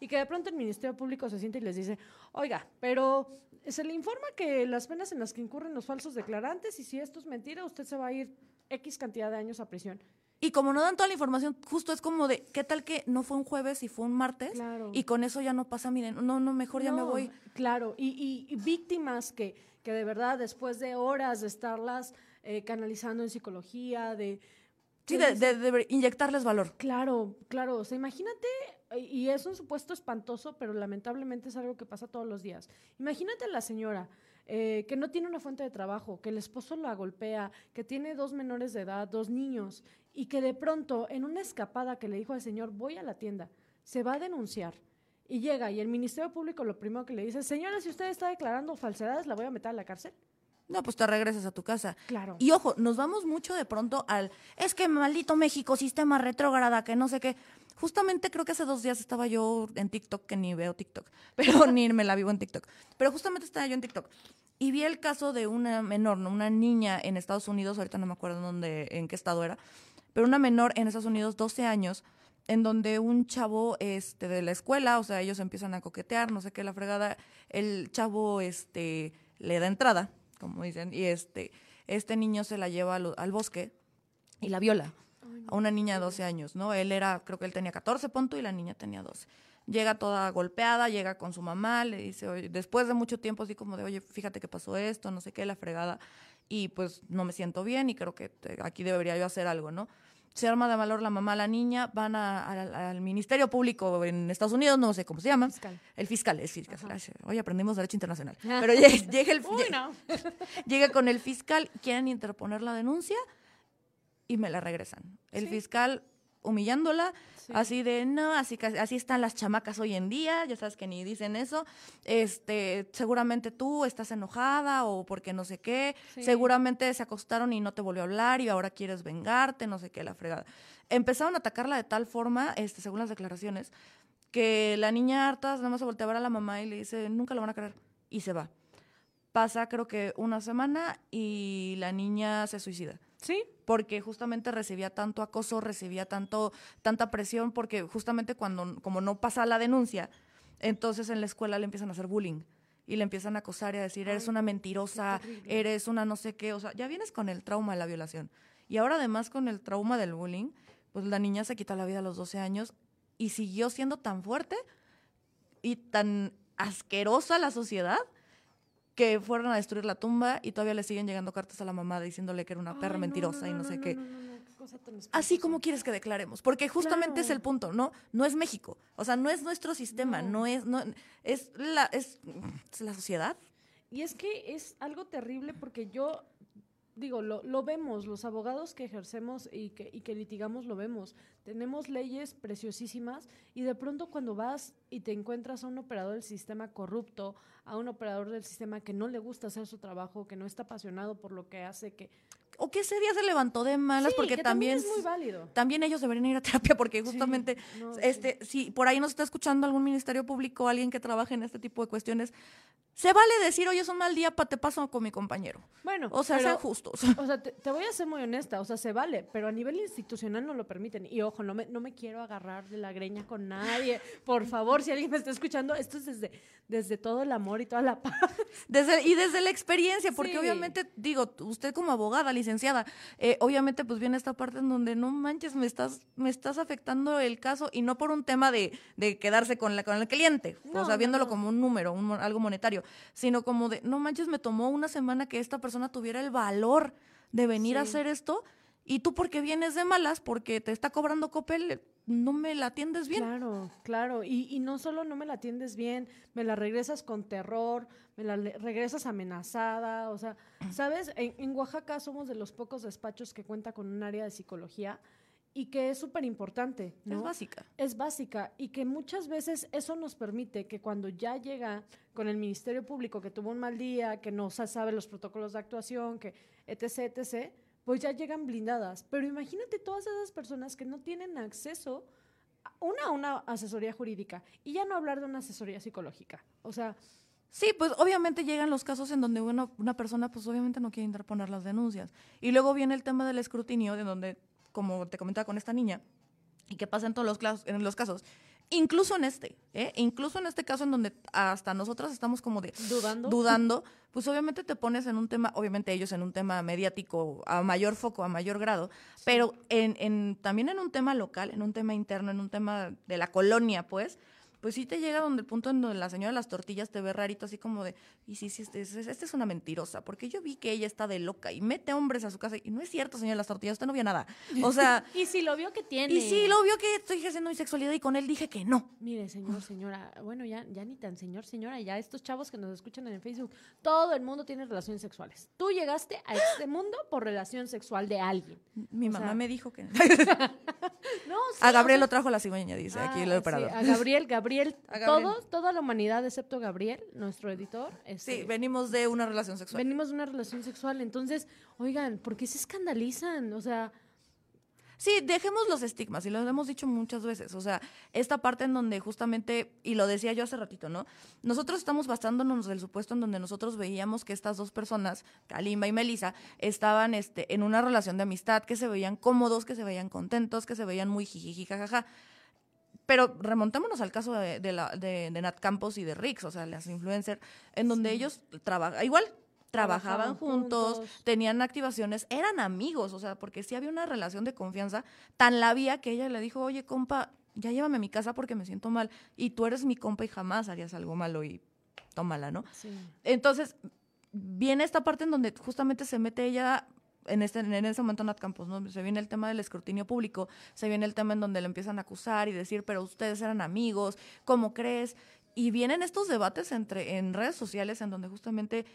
S2: y que de pronto el Ministerio Público se siente y les dice, oiga, pero se le informa que las penas en las que incurren los falsos declarantes y si esto es mentira, usted se va a ir X cantidad de años a prisión.
S1: Y como no dan toda la información, justo es como de, ¿qué tal que no fue un jueves y fue un martes? Y con eso ya no pasa, miren, no, no, mejor ya me voy.
S2: Claro, y, y víctimas que que de verdad después de horas de estarlas eh, canalizando en psicología, de...
S1: Sí, de, inyectarles valor.
S2: Claro, claro. O sea, imagínate, y es un supuesto espantoso, pero lamentablemente es algo que pasa todos los días. Imagínate a la señora eh, que no tiene una fuente de trabajo, que el esposo la golpea, que tiene dos menores de edad, dos niños, y que de pronto, en una escapada que le dijo al señor, voy a la tienda, se va a denunciar y llega y el Ministerio Público lo primero que le dice, señora, si usted está declarando falsedades, la voy a meter a la cárcel.
S1: No, pues te regresas a tu casa.
S2: Claro.
S1: Y ojo, nos vamos mucho de pronto al, es que maldito México, sistema retrógrada, que no sé qué. Justamente creo que hace dos días estaba yo en TikTok, que ni veo TikTok, pero ni me la vivo en TikTok. Pero justamente estaba yo en TikTok y vi el caso de una menor, ¿no? una niña en Estados Unidos, ahorita no me acuerdo dónde, en qué estado era, pero una menor en Estados Unidos, 12 años, en donde un chavo este, de la escuela, o sea, ellos empiezan a coquetear, no sé qué, la fregada, el chavo este, le da entrada, como dicen, y este, este niño se la lleva al, bosque y la viola a una niña de 12 años, ¿no? Él era, creo que él tenía 14 puntos y la niña tenía 12. Llega toda golpeada, llega con su mamá, le dice, oye, después de mucho tiempo, así como de, oye, fíjate que pasó esto, no sé qué, la fregada, y pues no me siento bien y creo que aquí debería yo hacer algo, ¿no? Se arma de valor la mamá, la niña, van al Ministerio Público en Estados Unidos, no sé cómo se llama. El fiscal, es fiscal. Hoy aprendimos Derecho Internacional. Pero llega, el, llega, con el fiscal, quieren interponer la denuncia y me la regresan. El fiscal humillándola, Así de, no, así, así están las chamacas hoy en día, ya sabes que ni dicen eso. Este, seguramente tú estás enojada o porque no sé qué. Seguramente se acostaron y no te volvió a hablar y ahora quieres vengarte, no sé qué, la fregada. Empezaron a atacarla de tal forma, este, según las declaraciones, que la niña harta nada más se voltea a ver a la mamá y le dice, nunca lo van a creer. Y se va. Pasa creo que una semana y la niña se suicida.
S2: Sí.
S1: Porque justamente recibía tanto acoso, recibía tanto, tanta presión, porque justamente cuando, como no pasa la denuncia, entonces en la escuela le empiezan a hacer bullying y le empiezan a acosar y a decir, eres una mentirosa, eres una no sé qué, o sea, ya vienes con el trauma de la violación. Y ahora además con el trauma del bullying, pues la niña se quita la vida a los 12 años y siguió siendo tan fuerte y tan asquerosa la sociedad que fueron a destruir la tumba y todavía le siguen llegando cartas a la mamá diciéndole que era una perra mentirosa y no, sé qué. Así como quieres que declaremos, porque justamente es el punto, ¿no? No es México, o sea, no es nuestro sistema, no, es, no, es la, es la sociedad.
S2: Y es que es algo terrible porque yo digo, lo, lo, vemos, los abogados que ejercemos y que, y que litigamos lo vemos. Tenemos leyes preciosísimas y de pronto cuando vas y te encuentras a un operador del sistema corrupto, a un operador del sistema que no le gusta hacer su trabajo, que no está apasionado por lo que hace, que
S1: o que ese día se levantó de malas porque también,
S2: es muy válido.
S1: También ellos deberían ir a terapia porque justamente este si por ahí nos está escuchando algún ministerio público, alguien que trabaje en este tipo de cuestiones, se vale decir, "Oye, es un mal día, pa, te paso con mi compañero."
S2: Bueno,
S1: o sea, sean justos.
S2: O sea, te, voy a ser muy honesta, o sea, se vale, pero a nivel institucional no lo permiten. Y ojo, no me no me quiero agarrar de la greña con nadie. Por favor, si alguien me está escuchando, esto es desde desde todo el amor y toda la paz.
S1: Desde, y desde la experiencia, porque obviamente, digo, usted como abogada, licenciada, eh, obviamente pues viene esta parte en donde no manches, me estás, me estás afectando el caso y no por un tema de, de quedarse con, la, con el cliente, o sea, viéndolo como un número, un, algo monetario, sino como de, no manches, me tomó una semana que esta persona tuviera el valor de venir a hacer esto Y tú porque vienes de malas, porque te está cobrando Copel, no me la atiendes bien.
S2: Claro, claro. Y, y no solo no me la atiendes bien, me la regresas con terror, me la regresas amenazada. O sea, ¿sabes? En, en Oaxaca somos de los pocos despachos que cuenta con un área de psicología y que es súper importante. ¿no?
S1: Es básica.
S2: Es básica y que muchas veces eso nos permite que cuando ya llega con el Ministerio Público que tuvo un mal día, que no sabe los protocolos de actuación, que etc., etc., pues ya llegan blindadas. Pero imagínate todas esas personas que no tienen acceso, a una, a una asesoría jurídica y ya no hablar de una asesoría psicológica. O sea...
S1: Sí, pues obviamente llegan los casos en donde una, una persona pues obviamente no quiere interponer las denuncias. Y luego viene el tema del escrutinio, de donde como te comentaba con esta niña, y que pasa en todos los, en los casos. Incluso en este, ¿eh? incluso en este caso en donde hasta nosotras estamos como de
S2: dudando,
S1: dudando pues obviamente te pones en un tema, obviamente ellos en un tema mediático a mayor foco, a mayor grado, pero en, en, también en un tema local, en un tema interno, en un tema de la colonia, pues, pues sí te llega donde el punto en donde la señora de las tortillas te ve rarito, así como de, y sí, sí, esta este, este es una mentirosa, porque yo vi que ella está de loca y mete hombres a su casa, y no es cierto, señora de las tortillas, usted no vio nada. O sea...
S2: y si lo vio que tiene.
S1: Y sí lo vio que estoy ejerciendo mi sexualidad y con él dije que no.
S2: Mire, señor, señora, bueno, ya, ya ni tan señor, señora, ya estos chavos que nos escuchan en Facebook, todo el mundo tiene relaciones sexuales. Tú llegaste a este mundo por relación sexual de alguien.
S1: Mi mamá me dijo que... no, a Gabriel lo trajo la cigüeña, dice aquí el ah, operador.
S2: a Gabriel, Gabriel, a Gabriel toda la humanidad, excepto Gabriel, nuestro editor.
S1: Este, sí, venimos de una relación sexual.
S2: Venimos de una relación sexual. Entonces, oigan, ¿por qué se escandalizan? O sea.
S1: Sí, dejemos los estigmas, y lo hemos dicho muchas veces. O sea, esta parte en donde justamente, y lo decía yo hace ratito, ¿no? Nosotros estamos basándonos del supuesto en donde nosotros veíamos que estas dos personas, Kalimba y Melissa, estaban este, en una relación de amistad, que se veían cómodos, que se veían contentos, que se veían muy jijiji, jajaja. Pero remontémonos al caso de, de, la, de, Nat Campos y de Rix, o sea, las influencers, en donde ellos trabajan, igual trabajaban, juntos, tenían activaciones, eran amigos, o sea, porque sí había una relación de confianza, tan la había que ella le dijo, oye, compa, ya llévame a mi casa porque me siento mal, y tú eres mi compa y jamás harías algo malo y tómala, ¿no? Sí. Entonces, viene esta parte en donde justamente se mete ella en, este, en ese momento Nat Campos, ¿no? Se viene el tema del escrutinio público, se viene el tema en donde le empiezan a acusar y decir, pero ustedes eran amigos, ¿cómo crees? Y vienen estos debates entre en redes sociales en donde justamente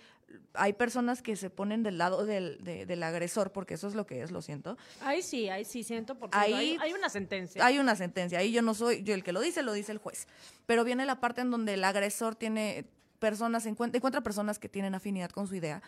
S1: hay personas que se ponen del lado del, del agresor, porque eso es lo que es, lo siento.
S2: Ahí sí, ahí sí siento, porque hay, hay, una sentencia.
S1: Hay una sentencia, ahí yo no soy, yo el que lo dice, lo dice el juez. Pero viene la parte en donde el agresor tiene personas, encuentra, encuentra personas que tienen afinidad con su idea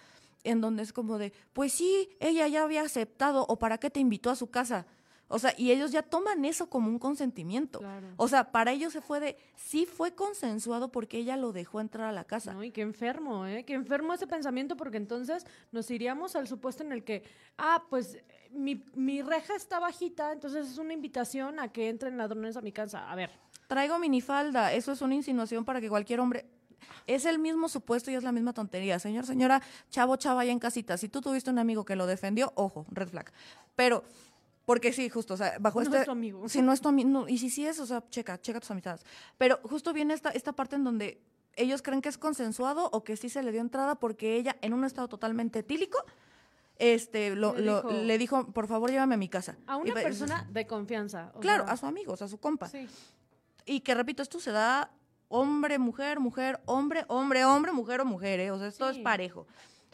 S1: en donde es como de, pues sí, ella ya había aceptado, o para qué te invitó a su casa. O sea, y ellos ya toman eso como un consentimiento. O sea, para ellos se fue de, sí fue consensuado porque ella lo dejó entrar a la casa.
S2: No, y qué enfermo, ¿eh? Qué enfermo ese pensamiento porque entonces nos iríamos al supuesto en el que, ah, pues mi, mi reja está bajita, entonces es una invitación a que entren ladrones a mi casa. A ver.
S1: Traigo minifalda, eso es una insinuación para que cualquier hombre es el mismo supuesto y es la misma tontería. Señor, señora, chavo, chava, allá en casita. Si tú tuviste un amigo que lo defendió, ojo, red flag. Pero, porque sí, justo, o sea, bajo este...
S2: No es tu amigo.
S1: Si no es tu amigo, y si sí es, o sea, checa, checa tus amistades. Pero justo viene esta, esta parte en donde ellos creen que es consensuado o que sí se le dio entrada porque ella, en un estado totalmente etílico, este, lo, le, dijo, le, dijo, por favor, llévame a mi casa.
S2: A una persona de confianza.
S1: claro, a su amigo, o sea, a su compa. Sí. Y que, repito, esto se da hombre, mujer, mujer, hombre, hombre, hombre, mujer o mujer, ¿eh? o sea, esto es parejo.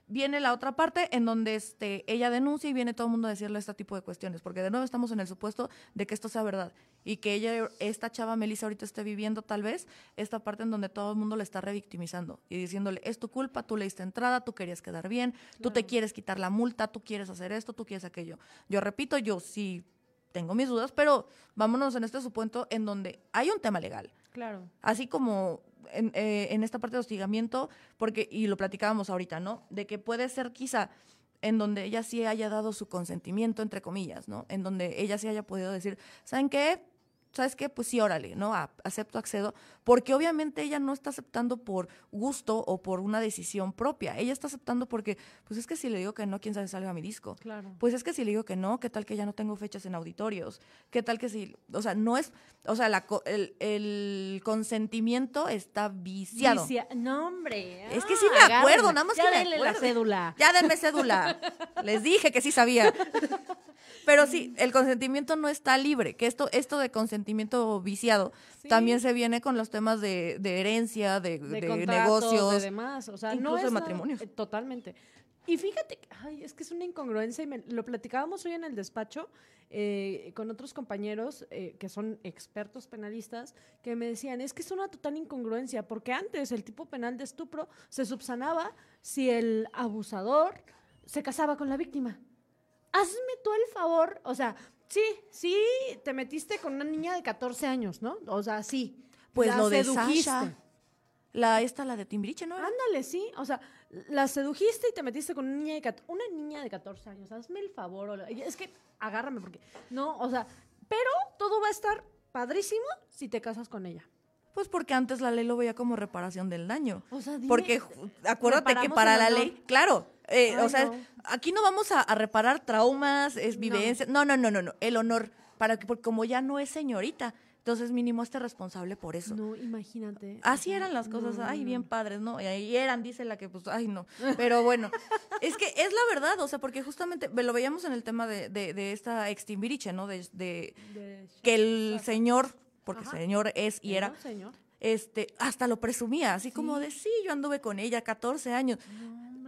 S1: Viene la otra parte en donde este, ella denuncia y viene todo el mundo a decirle este tipo de cuestiones, porque de nuevo estamos en el supuesto de que esto sea verdad y que ella, esta chava Melissa ahorita esté viviendo tal vez esta parte en donde todo el mundo le está revictimizando y diciéndole, es tu culpa, tú le diste entrada, tú querías quedar bien, tú te quieres quitar la multa, tú quieres hacer esto, tú quieres aquello. Yo repito, yo sí tengo mis dudas, pero vámonos en este supuesto en donde hay un tema legal.
S2: Claro.
S1: Así como eh, en, esta parte de hostigamiento, porque, y lo platicábamos ahorita, ¿no? De que puede ser quizá en donde ella sí haya dado su consentimiento, entre comillas, ¿no? En donde ella sí haya podido decir, ¿saben qué? ¿Sabes qué? Pues sí, órale, ¿no? acepto, accedo, porque obviamente ella no está aceptando por gusto o por una decisión propia. Ella está aceptando porque, pues es que si le digo que no, quién sabe salga mi disco.
S2: Claro.
S1: Pues es que si le digo que no, ¿qué tal que ya no tengo fechas en auditorios? ¿Qué tal que si, o sea, no es, o sea, la, el, consentimiento está viciado.
S2: no, hombre.
S1: Es que sí me acuerdo, nada más
S2: ya
S1: que
S2: denle la cédula.
S1: Ya denme cédula. Les dije que sí sabía. Pero sí, el consentimiento no está libre, que esto, esto de consentimiento viciado también se viene con los temas de, herencia, de, negocios.
S2: De demás, o sea,
S1: incluso
S2: no es
S1: de matrimonios.
S2: Eh, totalmente. Y fíjate, ay, es que es una incongruencia y lo platicábamos hoy en el despacho eh, con otros compañeros eh, que son expertos penalistas que me decían, es que es una total incongruencia, porque antes el tipo penal de estupro se subsanaba si el abusador se casaba con la víctima hazme tú el favor, o sea, sí, sí, te metiste con una niña de 14 años, ¿no? O sea, sí.
S1: Pues lo de Sasha. La, esta, la de Timbriche, ¿no?
S2: Ándale, sí. O sea, la sedujiste y te metiste con una niña de, una niña de 14 años. Hazme el favor. Es que agárrame porque... No, o sea, pero todo va a estar padrísimo si te casas con ella.
S1: Pues porque antes la ley lo veía como reparación del daño. O sea, porque acuérdate que para la ley, claro, eh, o sea, aquí no vamos a, reparar traumas, es vivencia. No. no, no, no, no, El honor, para que, porque como ya no es señorita, entonces mínimo esté responsable por eso.
S2: No, imagínate.
S1: Así eran las cosas, ay, bien padres, ¿no? Y ahí eran, dice la que, pues, ay, no. Pero bueno, es que es la verdad, o sea, porque justamente lo veíamos en el tema de, de, esta ex Timbiriche, ¿no? De, de, que el señor porque señor es y era, este, hasta lo presumía, así como de, sí, yo anduve con ella 14 años.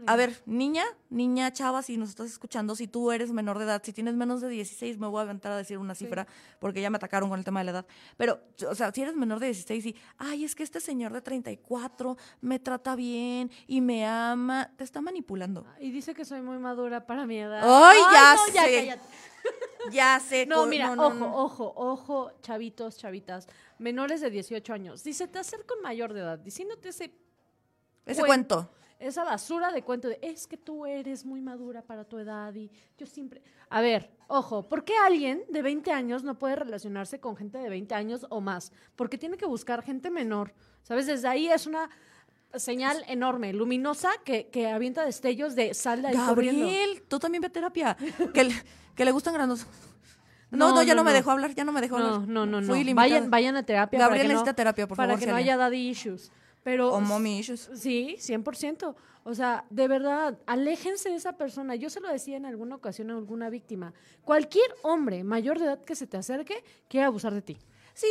S1: A ver, niña, niña, chava, si nos estás escuchando, si tú eres menor de edad, si tienes menos de 16, me voy a aventar a decir una cifra, porque ya me atacaron con el tema de la edad. Pero, o sea, si eres menor de 16 y, ay, es que este señor de 34 me trata bien y me ama, te está manipulando.
S2: Y dice que soy muy madura para mi edad.
S1: ¡Ay, ya sé! ya sé.
S2: No, mira, ojo, ojo, ojo, chavitos, chavitas, menores de 18 años. Dice, te acerca un mayor de edad, diciéndote ese...
S1: Ese cuento,
S2: Esa basura de cuento de, es que tú eres muy madura para tu edad y yo siempre... A ver, ojo, ¿por qué alguien de 20 años no puede relacionarse con gente de 20 años o más? Porque tiene que buscar gente menor. ¿Sabes? Desde ahí es una señal enorme, luminosa, que, que avienta destellos de sal de
S1: Gabriel, tú también ve terapia. que, que le gustan grandes. No, no, ya no, me dejó hablar, ya no me dejó hablar.
S2: No, no, no. Vayan, vayan a terapia.
S1: Gabriel necesita terapia, por
S2: favor.
S1: Para
S2: que no haya daddy issues. Pero,
S1: o mommy issues.
S2: Sí, 100%. O sea, de verdad, aléjense de esa persona. Yo se lo decía en alguna ocasión a alguna víctima. Cualquier hombre mayor de edad que se te acerque quiere abusar de ti.
S1: Sí,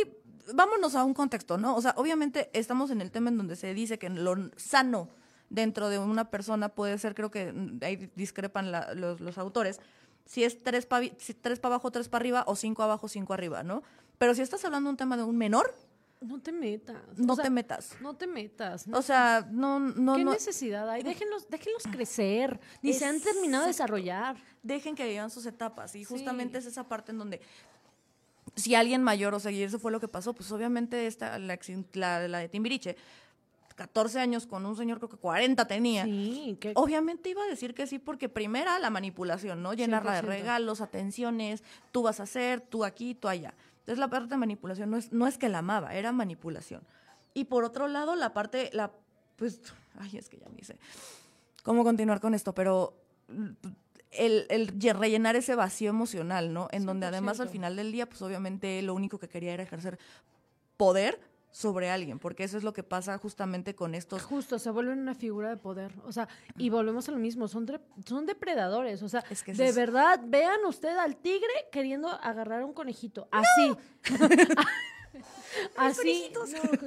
S1: vámonos a un contexto, ¿no? O sea, obviamente estamos en el tema en donde se dice que lo sano dentro de una persona puede ser, creo que ahí discrepan los, los autores, si es tres para tres abajo, tres para arriba, o cinco abajo, cinco arriba, ¿no? Pero si estás hablando de un tema de un menor,
S2: no te metas.
S1: No te metas.
S2: No te metas.
S1: o sea, no, no.
S2: ¿Qué necesidad hay? Déjenlos, déjenlos crecer. Ni se han terminado de desarrollar.
S1: Dejen que vivan sus etapas. Y justamente es esa parte en donde si alguien mayor, o sea, y eso fue lo que pasó, pues obviamente esta, la, la, la de Timbiriche 14 años con un señor creo que 40 tenía.
S2: Sí,
S1: Obviamente iba a decir que sí porque primera la manipulación, ¿no? Llenarla de regalos, atenciones, tú vas a hacer, tú aquí, tú allá. Entonces la parte de manipulación no es, no es que la amaba, era manipulación. Y por otro lado, la parte, la, pues, ay, es que ya ni sé cómo continuar con esto, pero el, el rellenar ese vacío emocional, ¿no? En donde además al final del día, pues obviamente lo único que quería era ejercer poder sobre alguien, porque eso es lo que pasa justamente con estos.
S2: Justo, se vuelven una figura de poder. O sea, y volvemos a lo mismo, son, son depredadores. O sea, de verdad, vean usted al tigre queriendo agarrar a un conejito. Así. Así, no,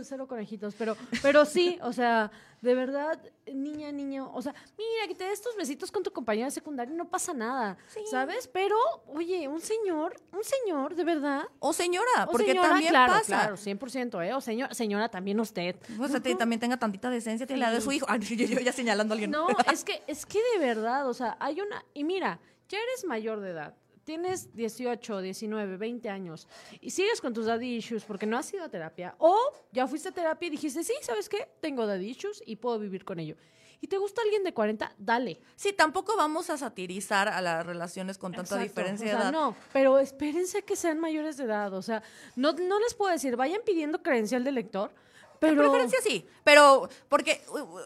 S2: cero conejitos, pero, pero sí, o sea, de verdad, niña, niño, o sea, mira, que te des estos besitos con tu compañera secundaria, no pasa nada, ¿sabes? Pero, oye, un señor, un señor, de verdad.
S1: O señora, porque también
S2: claro,
S1: pasa.
S2: Claro, 100%, ¿eh? O señor, señora, también usted.
S1: O sea, también tenga tantita decencia, tiene la de su hijo. Ay, yo, yo, ya señalando a alguien.
S2: No, es que, es que de verdad, o sea, hay una, y mira, ya eres mayor de edad, tienes 18, 19, 20 años y sigues con tus daddy issues porque no has ido a terapia o ya fuiste a terapia y dijiste, sí, ¿sabes qué? Tengo daddy issues y puedo vivir con ello. y te gusta alguien de 40, dale.
S1: Sí, tampoco vamos a satirizar a las relaciones con tanta diferencia de edad.
S2: No, pero espérense que sean mayores de edad. O sea, no, no les puedo decir, vayan pidiendo credencial de lector. Pero...
S1: De preferencia sí, pero porque uh, uh,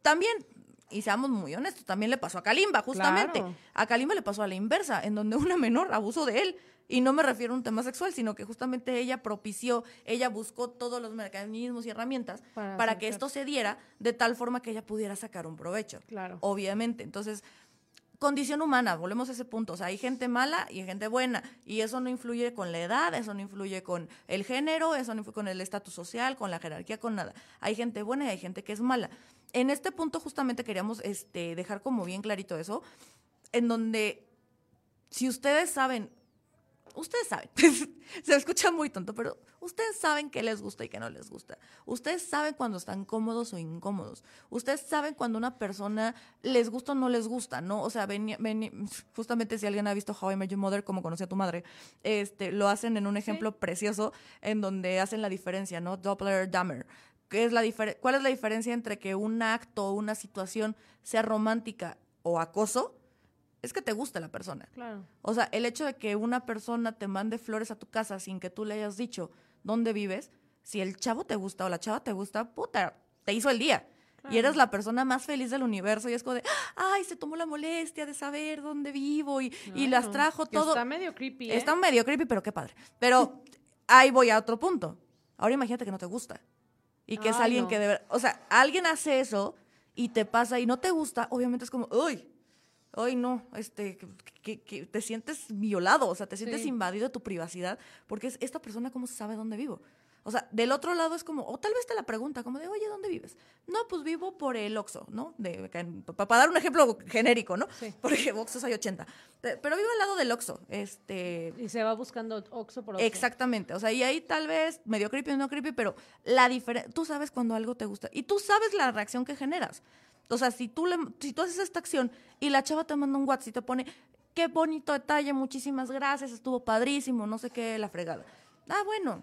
S1: también y seamos muy honestos, también le pasó a Kalimba, justamente. A Kalimba le pasó a la inversa, en donde una menor abusó de él. Y no me refiero a un tema sexual, sino que justamente ella propició, ella buscó todos los mecanismos y herramientas para, que esto se diera de tal forma que ella pudiera sacar un provecho.
S2: Claro.
S1: Obviamente. Entonces, condición humana, volvemos a ese punto. O sea, hay gente mala y hay gente buena. Y eso no influye con la edad, eso no influye con el género, eso no influye con el estatus social, con la jerarquía, con nada. Hay gente buena y hay gente que es mala en este punto justamente queríamos este, dejar como bien clarito eso, en donde si ustedes saben, ustedes saben, se escucha muy tonto, pero ustedes saben qué les gusta y qué no les gusta. Ustedes saben cuando están cómodos o incómodos. Ustedes saben cuando una persona les gusta o no les gusta, ¿no? O sea, ven, justamente si alguien ha visto How I Met Your Mother, como conocí a tu madre, este, lo hacen en un ejemplo precioso en donde hacen la diferencia, ¿no? Doppler Dahmer es la ¿Cuál es la diferencia entre que un acto o una situación sea romántica o acoso? Es que te gusta la persona.
S2: Claro.
S1: O sea, el hecho de que una persona te mande flores a tu casa sin que tú le hayas dicho dónde vives, si el chavo te gusta o la chava te gusta, puta, te hizo el día. Y eres la persona más feliz del universo y es como de, ay, se tomó la molestia de saber dónde vivo y, y las trajo todo.
S2: Está medio creepy. ¿eh?
S1: Está medio creepy, pero qué padre. Pero ahí voy a otro punto. Ahora imagínate que no te gusta y que es alguien que debe, o sea, alguien hace eso y te pasa y no te gusta, obviamente es como, uy, uy, no, este, que, te sientes violado, o sea, te sientes invadido de tu privacidad, porque es esta persona cómo sabe dónde vivo. O sea, del otro lado es como, o tal vez te la pregunta, como de, oye, ¿dónde vives? No, pues vivo por el Oxxo, ¿no? De, para dar un ejemplo genérico, ¿no? Sí. Porque Oxxos hay 80. Pero vivo al lado del Oxxo. Este...
S2: Y se va buscando Oxxo por Oxxo.
S1: Exactamente. O sea, y ahí tal vez, medio creepy o no creepy, pero la diferencia, tú sabes cuando algo te gusta. Y tú sabes la reacción que generas. O sea, si tú, le, si tú haces esta acción y la chava te manda un WhatsApp y te pone, qué bonito detalle, muchísimas gracias, estuvo padrísimo, no sé qué, la fregada. Ah, bueno,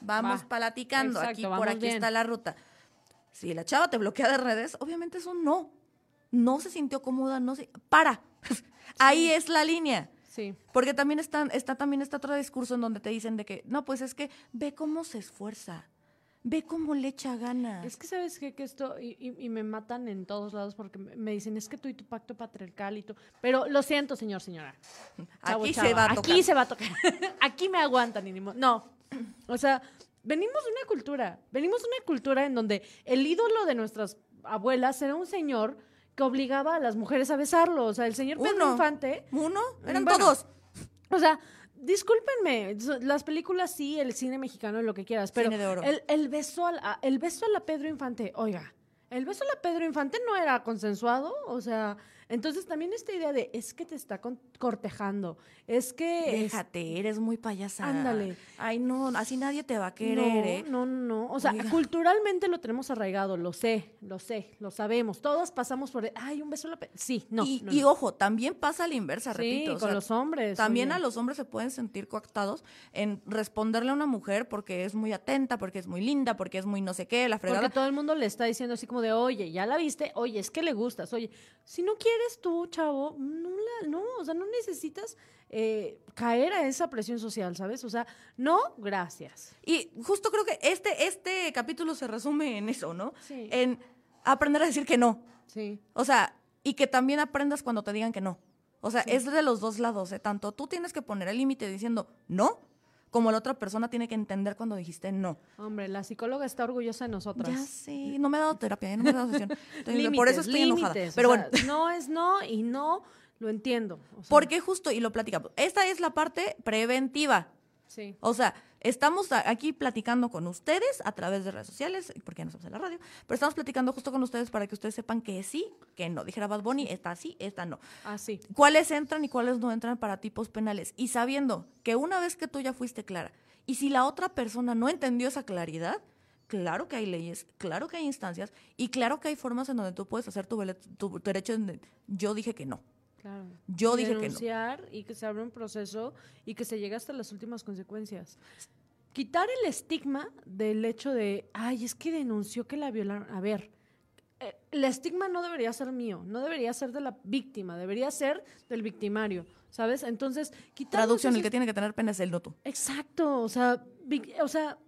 S1: Vamos platicando. aquí, por aquí está la ruta. Si la chava te bloquea de redes, obviamente eso no. No se sintió cómoda, no se. ¡Para! Ahí es la línea.
S2: Sí.
S1: Porque también está, está también está otro discurso en donde te dicen de que, no, pues es que ve cómo se esfuerza. Ve cómo le echa ganas.
S2: Es que sabes qué? que esto, y, y, me matan en todos lados porque me dicen, es que tú y tu pacto patriarcal y tú. Pero lo siento, señor, señora.
S1: Aquí se va a tocar.
S2: Aquí se va a tocar. Aquí me aguantan, ni No, o sea, venimos de una cultura, venimos de una cultura en donde el ídolo de nuestras abuelas era un señor que obligaba a las mujeres a besarlo. O sea, el señor Pedro Infante.
S1: ¿Uno? Eran todos.
S2: O sea, discúlpenme, las películas sí, el cine mexicano, lo que quieras, pero El, el, beso a el beso a la Pedro Infante, oiga, el beso a la Pedro Infante no era consensuado, o sea, entonces también esta idea de es que te está cortejando, es que...
S1: Déjate, eres muy payasada.
S2: Ándale.
S1: Ay, no, así nadie te va a querer, ¿eh?
S2: No, no, o sea, culturalmente lo tenemos arraigado, lo sé, lo sé, lo sabemos. Todos pasamos por, ay, un beso a la... Sí, no.
S1: Y, ojo, también pasa a la inversa, repito.
S2: Sí, con los hombres.
S1: También a los hombres se pueden sentir coactados en responderle a una mujer porque es muy atenta, porque es muy linda, porque es muy no sé qué, la fregada.
S2: Porque todo el mundo le está diciendo así como de, oye, ya la viste, oye, es que le gustas, oye, si no quieres tú, chavo, no, no o sea, no necesitas eh, caer a esa presión social, ¿sabes? O sea, no, gracias.
S1: Y justo creo que este, este capítulo se resume en eso, ¿no?
S2: Sí.
S1: En aprender a decir que no.
S2: Sí.
S1: O sea, y que también aprendas cuando te digan que no. O sea, es de los dos lados, ¿eh? Tanto tú tienes que poner el límite diciendo no, como la otra persona tiene que entender cuando dijiste no.
S2: Hombre, la psicóloga está orgullosa de nosotras.
S1: Ya sí, no me ha dado terapia, ¿eh? no me ha dado sesión. por eso estoy enojada. Pero bueno.
S2: no es no y no lo entiendo.
S1: Porque justo, y lo platicamos, esta es la parte preventiva.
S2: Sí.
S1: O sea, estamos aquí platicando con ustedes a través de redes sociales, porque no estamos en la radio, pero estamos platicando justo con ustedes para que ustedes sepan que sí, que no. Dijera Bad Bunny, esta sí, esta no.
S2: Así.
S1: Ah, ¿Cuáles entran y cuáles no entran para tipos penales? Y sabiendo que una vez que tú ya fuiste clara, y si la otra persona no entendió esa claridad, claro que hay leyes, claro que hay instancias, y claro que hay formas en donde tú puedes hacer tu, tu derecho en yo dije que no.
S2: Claro.
S1: Yo dije
S2: que no. y que se abra un proceso y que se llegue hasta las últimas consecuencias. Quitar el estigma del hecho de, ay, es que denunció que la violaron. A ver, eh, el estigma no debería ser mío, no debería ser de la víctima, debería ser del victimario, ¿sabes? Entonces,
S1: Traducción, el que tiene que tener pena es el noto.
S2: Exacto, o sea, o sea,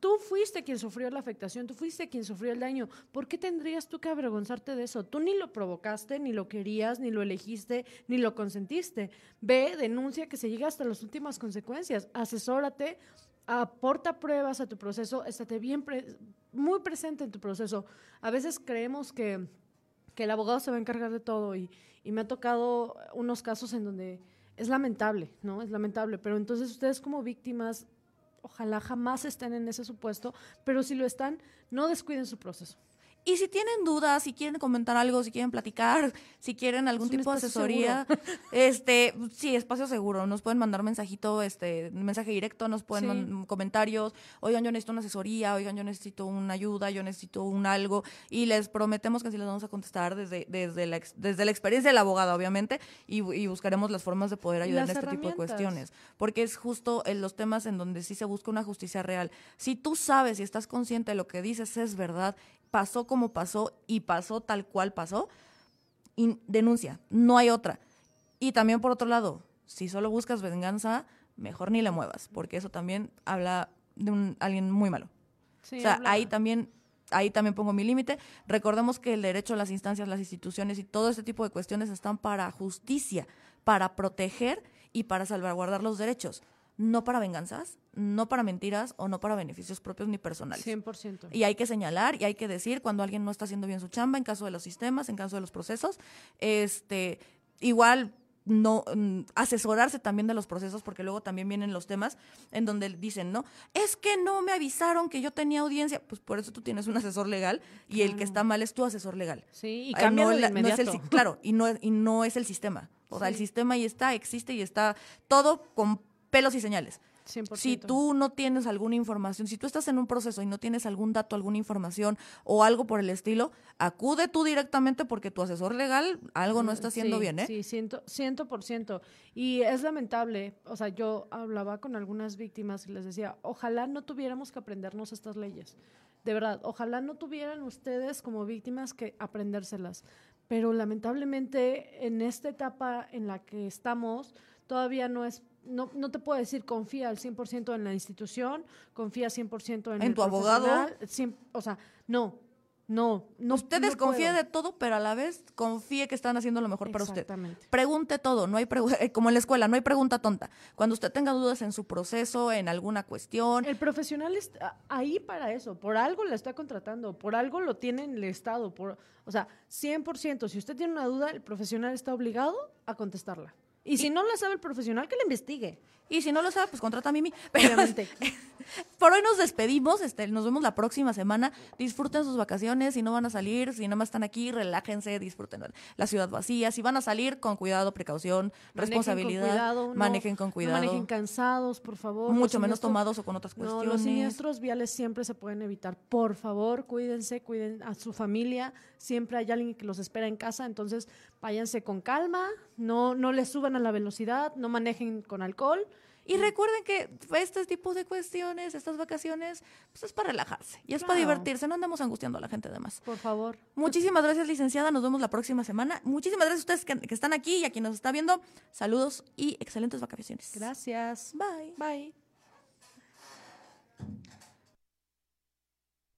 S2: Tú fuiste quien sufrió la afectación, tú fuiste quien sufrió el daño. ¿Por qué tendrías tú que avergonzarte de eso? Tú ni lo provocaste, ni lo querías, ni lo elegiste, ni lo consentiste. Ve, denuncia que se llegue hasta las últimas consecuencias. Asesórate, aporta pruebas a tu proceso, estate bien, muy presente en tu proceso. A veces creemos que, que, el abogado se va a encargar de todo y, y me ha tocado unos casos en donde es lamentable, ¿no? Es lamentable, pero entonces ustedes como víctimas ojalá jamás estén en ese supuesto, pero si lo están, no descuiden su proceso.
S1: Y si tienen dudas, si quieren comentar algo, si quieren platicar, si quieren algún tipo de asesoría, este, sí, espacio seguro. Nos pueden mandar mensajito, este, mensaje directo, nos pueden mandar comentarios. Oigan, yo necesito una asesoría, oigan, yo necesito una ayuda, yo necesito un algo. Y les prometemos que sí les vamos a contestar desde, desde, la, desde la experiencia del abogado, obviamente, y, buscaremos las formas de poder ayudar en este tipo de cuestiones. Porque es justo en los temas en donde sí se busca una justicia real. Si tú sabes y estás consciente de lo que dices es verdad pasó como pasó y pasó tal cual pasó, y denuncia, no hay otra. Y también por otro lado, si solo buscas venganza, mejor ni le muevas, porque eso también habla de un, alguien muy malo. o sea, ahí también ahí también pongo mi límite. Recordemos que el derecho, las instancias, las instituciones y todo este tipo de cuestiones están para justicia, para proteger y para salvaguardar los derechos no para venganzas, no para mentiras o no para beneficios propios ni personales.
S2: 100%.
S1: Y hay que señalar y hay que decir cuando alguien no está haciendo bien su chamba en caso de los sistemas, en caso de los procesos. Este, igual no mm, asesorarse también de los procesos porque luego también vienen los temas en donde dicen, ¿no? Es que no me avisaron que yo tenía audiencia, pues por eso tú tienes un asesor legal y el que está mal es tu asesor legal.
S2: Sí, y cambia no, es
S1: el, claro, y no y no es el sistema. O sea, el sistema ahí está, existe y está todo con pelos y señales. Si tú no tienes alguna información, si tú estás en un proceso y no tienes algún dato, alguna información o algo por el estilo, acude tú directamente porque tu asesor legal algo no está haciendo bien, ¿eh?
S2: Sí, ciento, ciento por ciento. Y es lamentable, o sea, yo hablaba con algunas víctimas y les decía, ojalá no tuviéramos que aprendernos estas leyes. De verdad, ojalá no tuvieran ustedes como víctimas que aprendérselas. Pero lamentablemente en esta etapa en la que estamos, todavía no es no, no te puedo decir confía al 100% en la institución, confía 100% en,
S1: ¿En tu abogado.
S2: o sea, no, no, no.
S1: Usted desconfía de todo, pero a la vez confíe que están haciendo lo mejor para usted. Pregunte todo, no hay eh, como en la escuela, no hay pregunta tonta. Cuando usted tenga dudas en su proceso, en alguna cuestión.
S2: El profesional está ahí para eso, por algo la está contratando, por algo lo tiene en el Estado, por, o sea, 100%, si usted tiene una duda, el profesional está obligado a contestarla. Y si no lo sabe el profesional, que le investigue.
S1: Y si no lo sabe, pues contrata a Mimi. Obviamente. por hoy nos despedimos. Este, nos vemos la próxima semana. Disfruten sus vacaciones. Si no van a salir, si nada más están aquí, relájense, disfruten la ciudad vacía. Si van a salir, con cuidado, precaución, responsabilidad. manejen con cuidado.
S2: manejen cansados, por favor.
S1: Mucho menos tomados o con otras cuestiones.
S2: los siniestros viales siempre se pueden evitar. Por favor, cuídense, cuiden a su familia. Siempre hay alguien que los espera en casa. Entonces, váyanse con calma. No, no les suban a la velocidad. No manejen con alcohol.
S1: Y recuerden que este tipo de cuestiones, estas vacaciones, pues es para relajarse y es para divertirse. No andamos angustiando a la gente además.
S2: Por favor.
S1: Muchísimas gracias, licenciada. Nos vemos la próxima semana. Muchísimas gracias a ustedes que, que están aquí y a quien nos está viendo. Saludos y excelentes vacaciones.
S2: Gracias.
S1: Bye.
S2: Bye.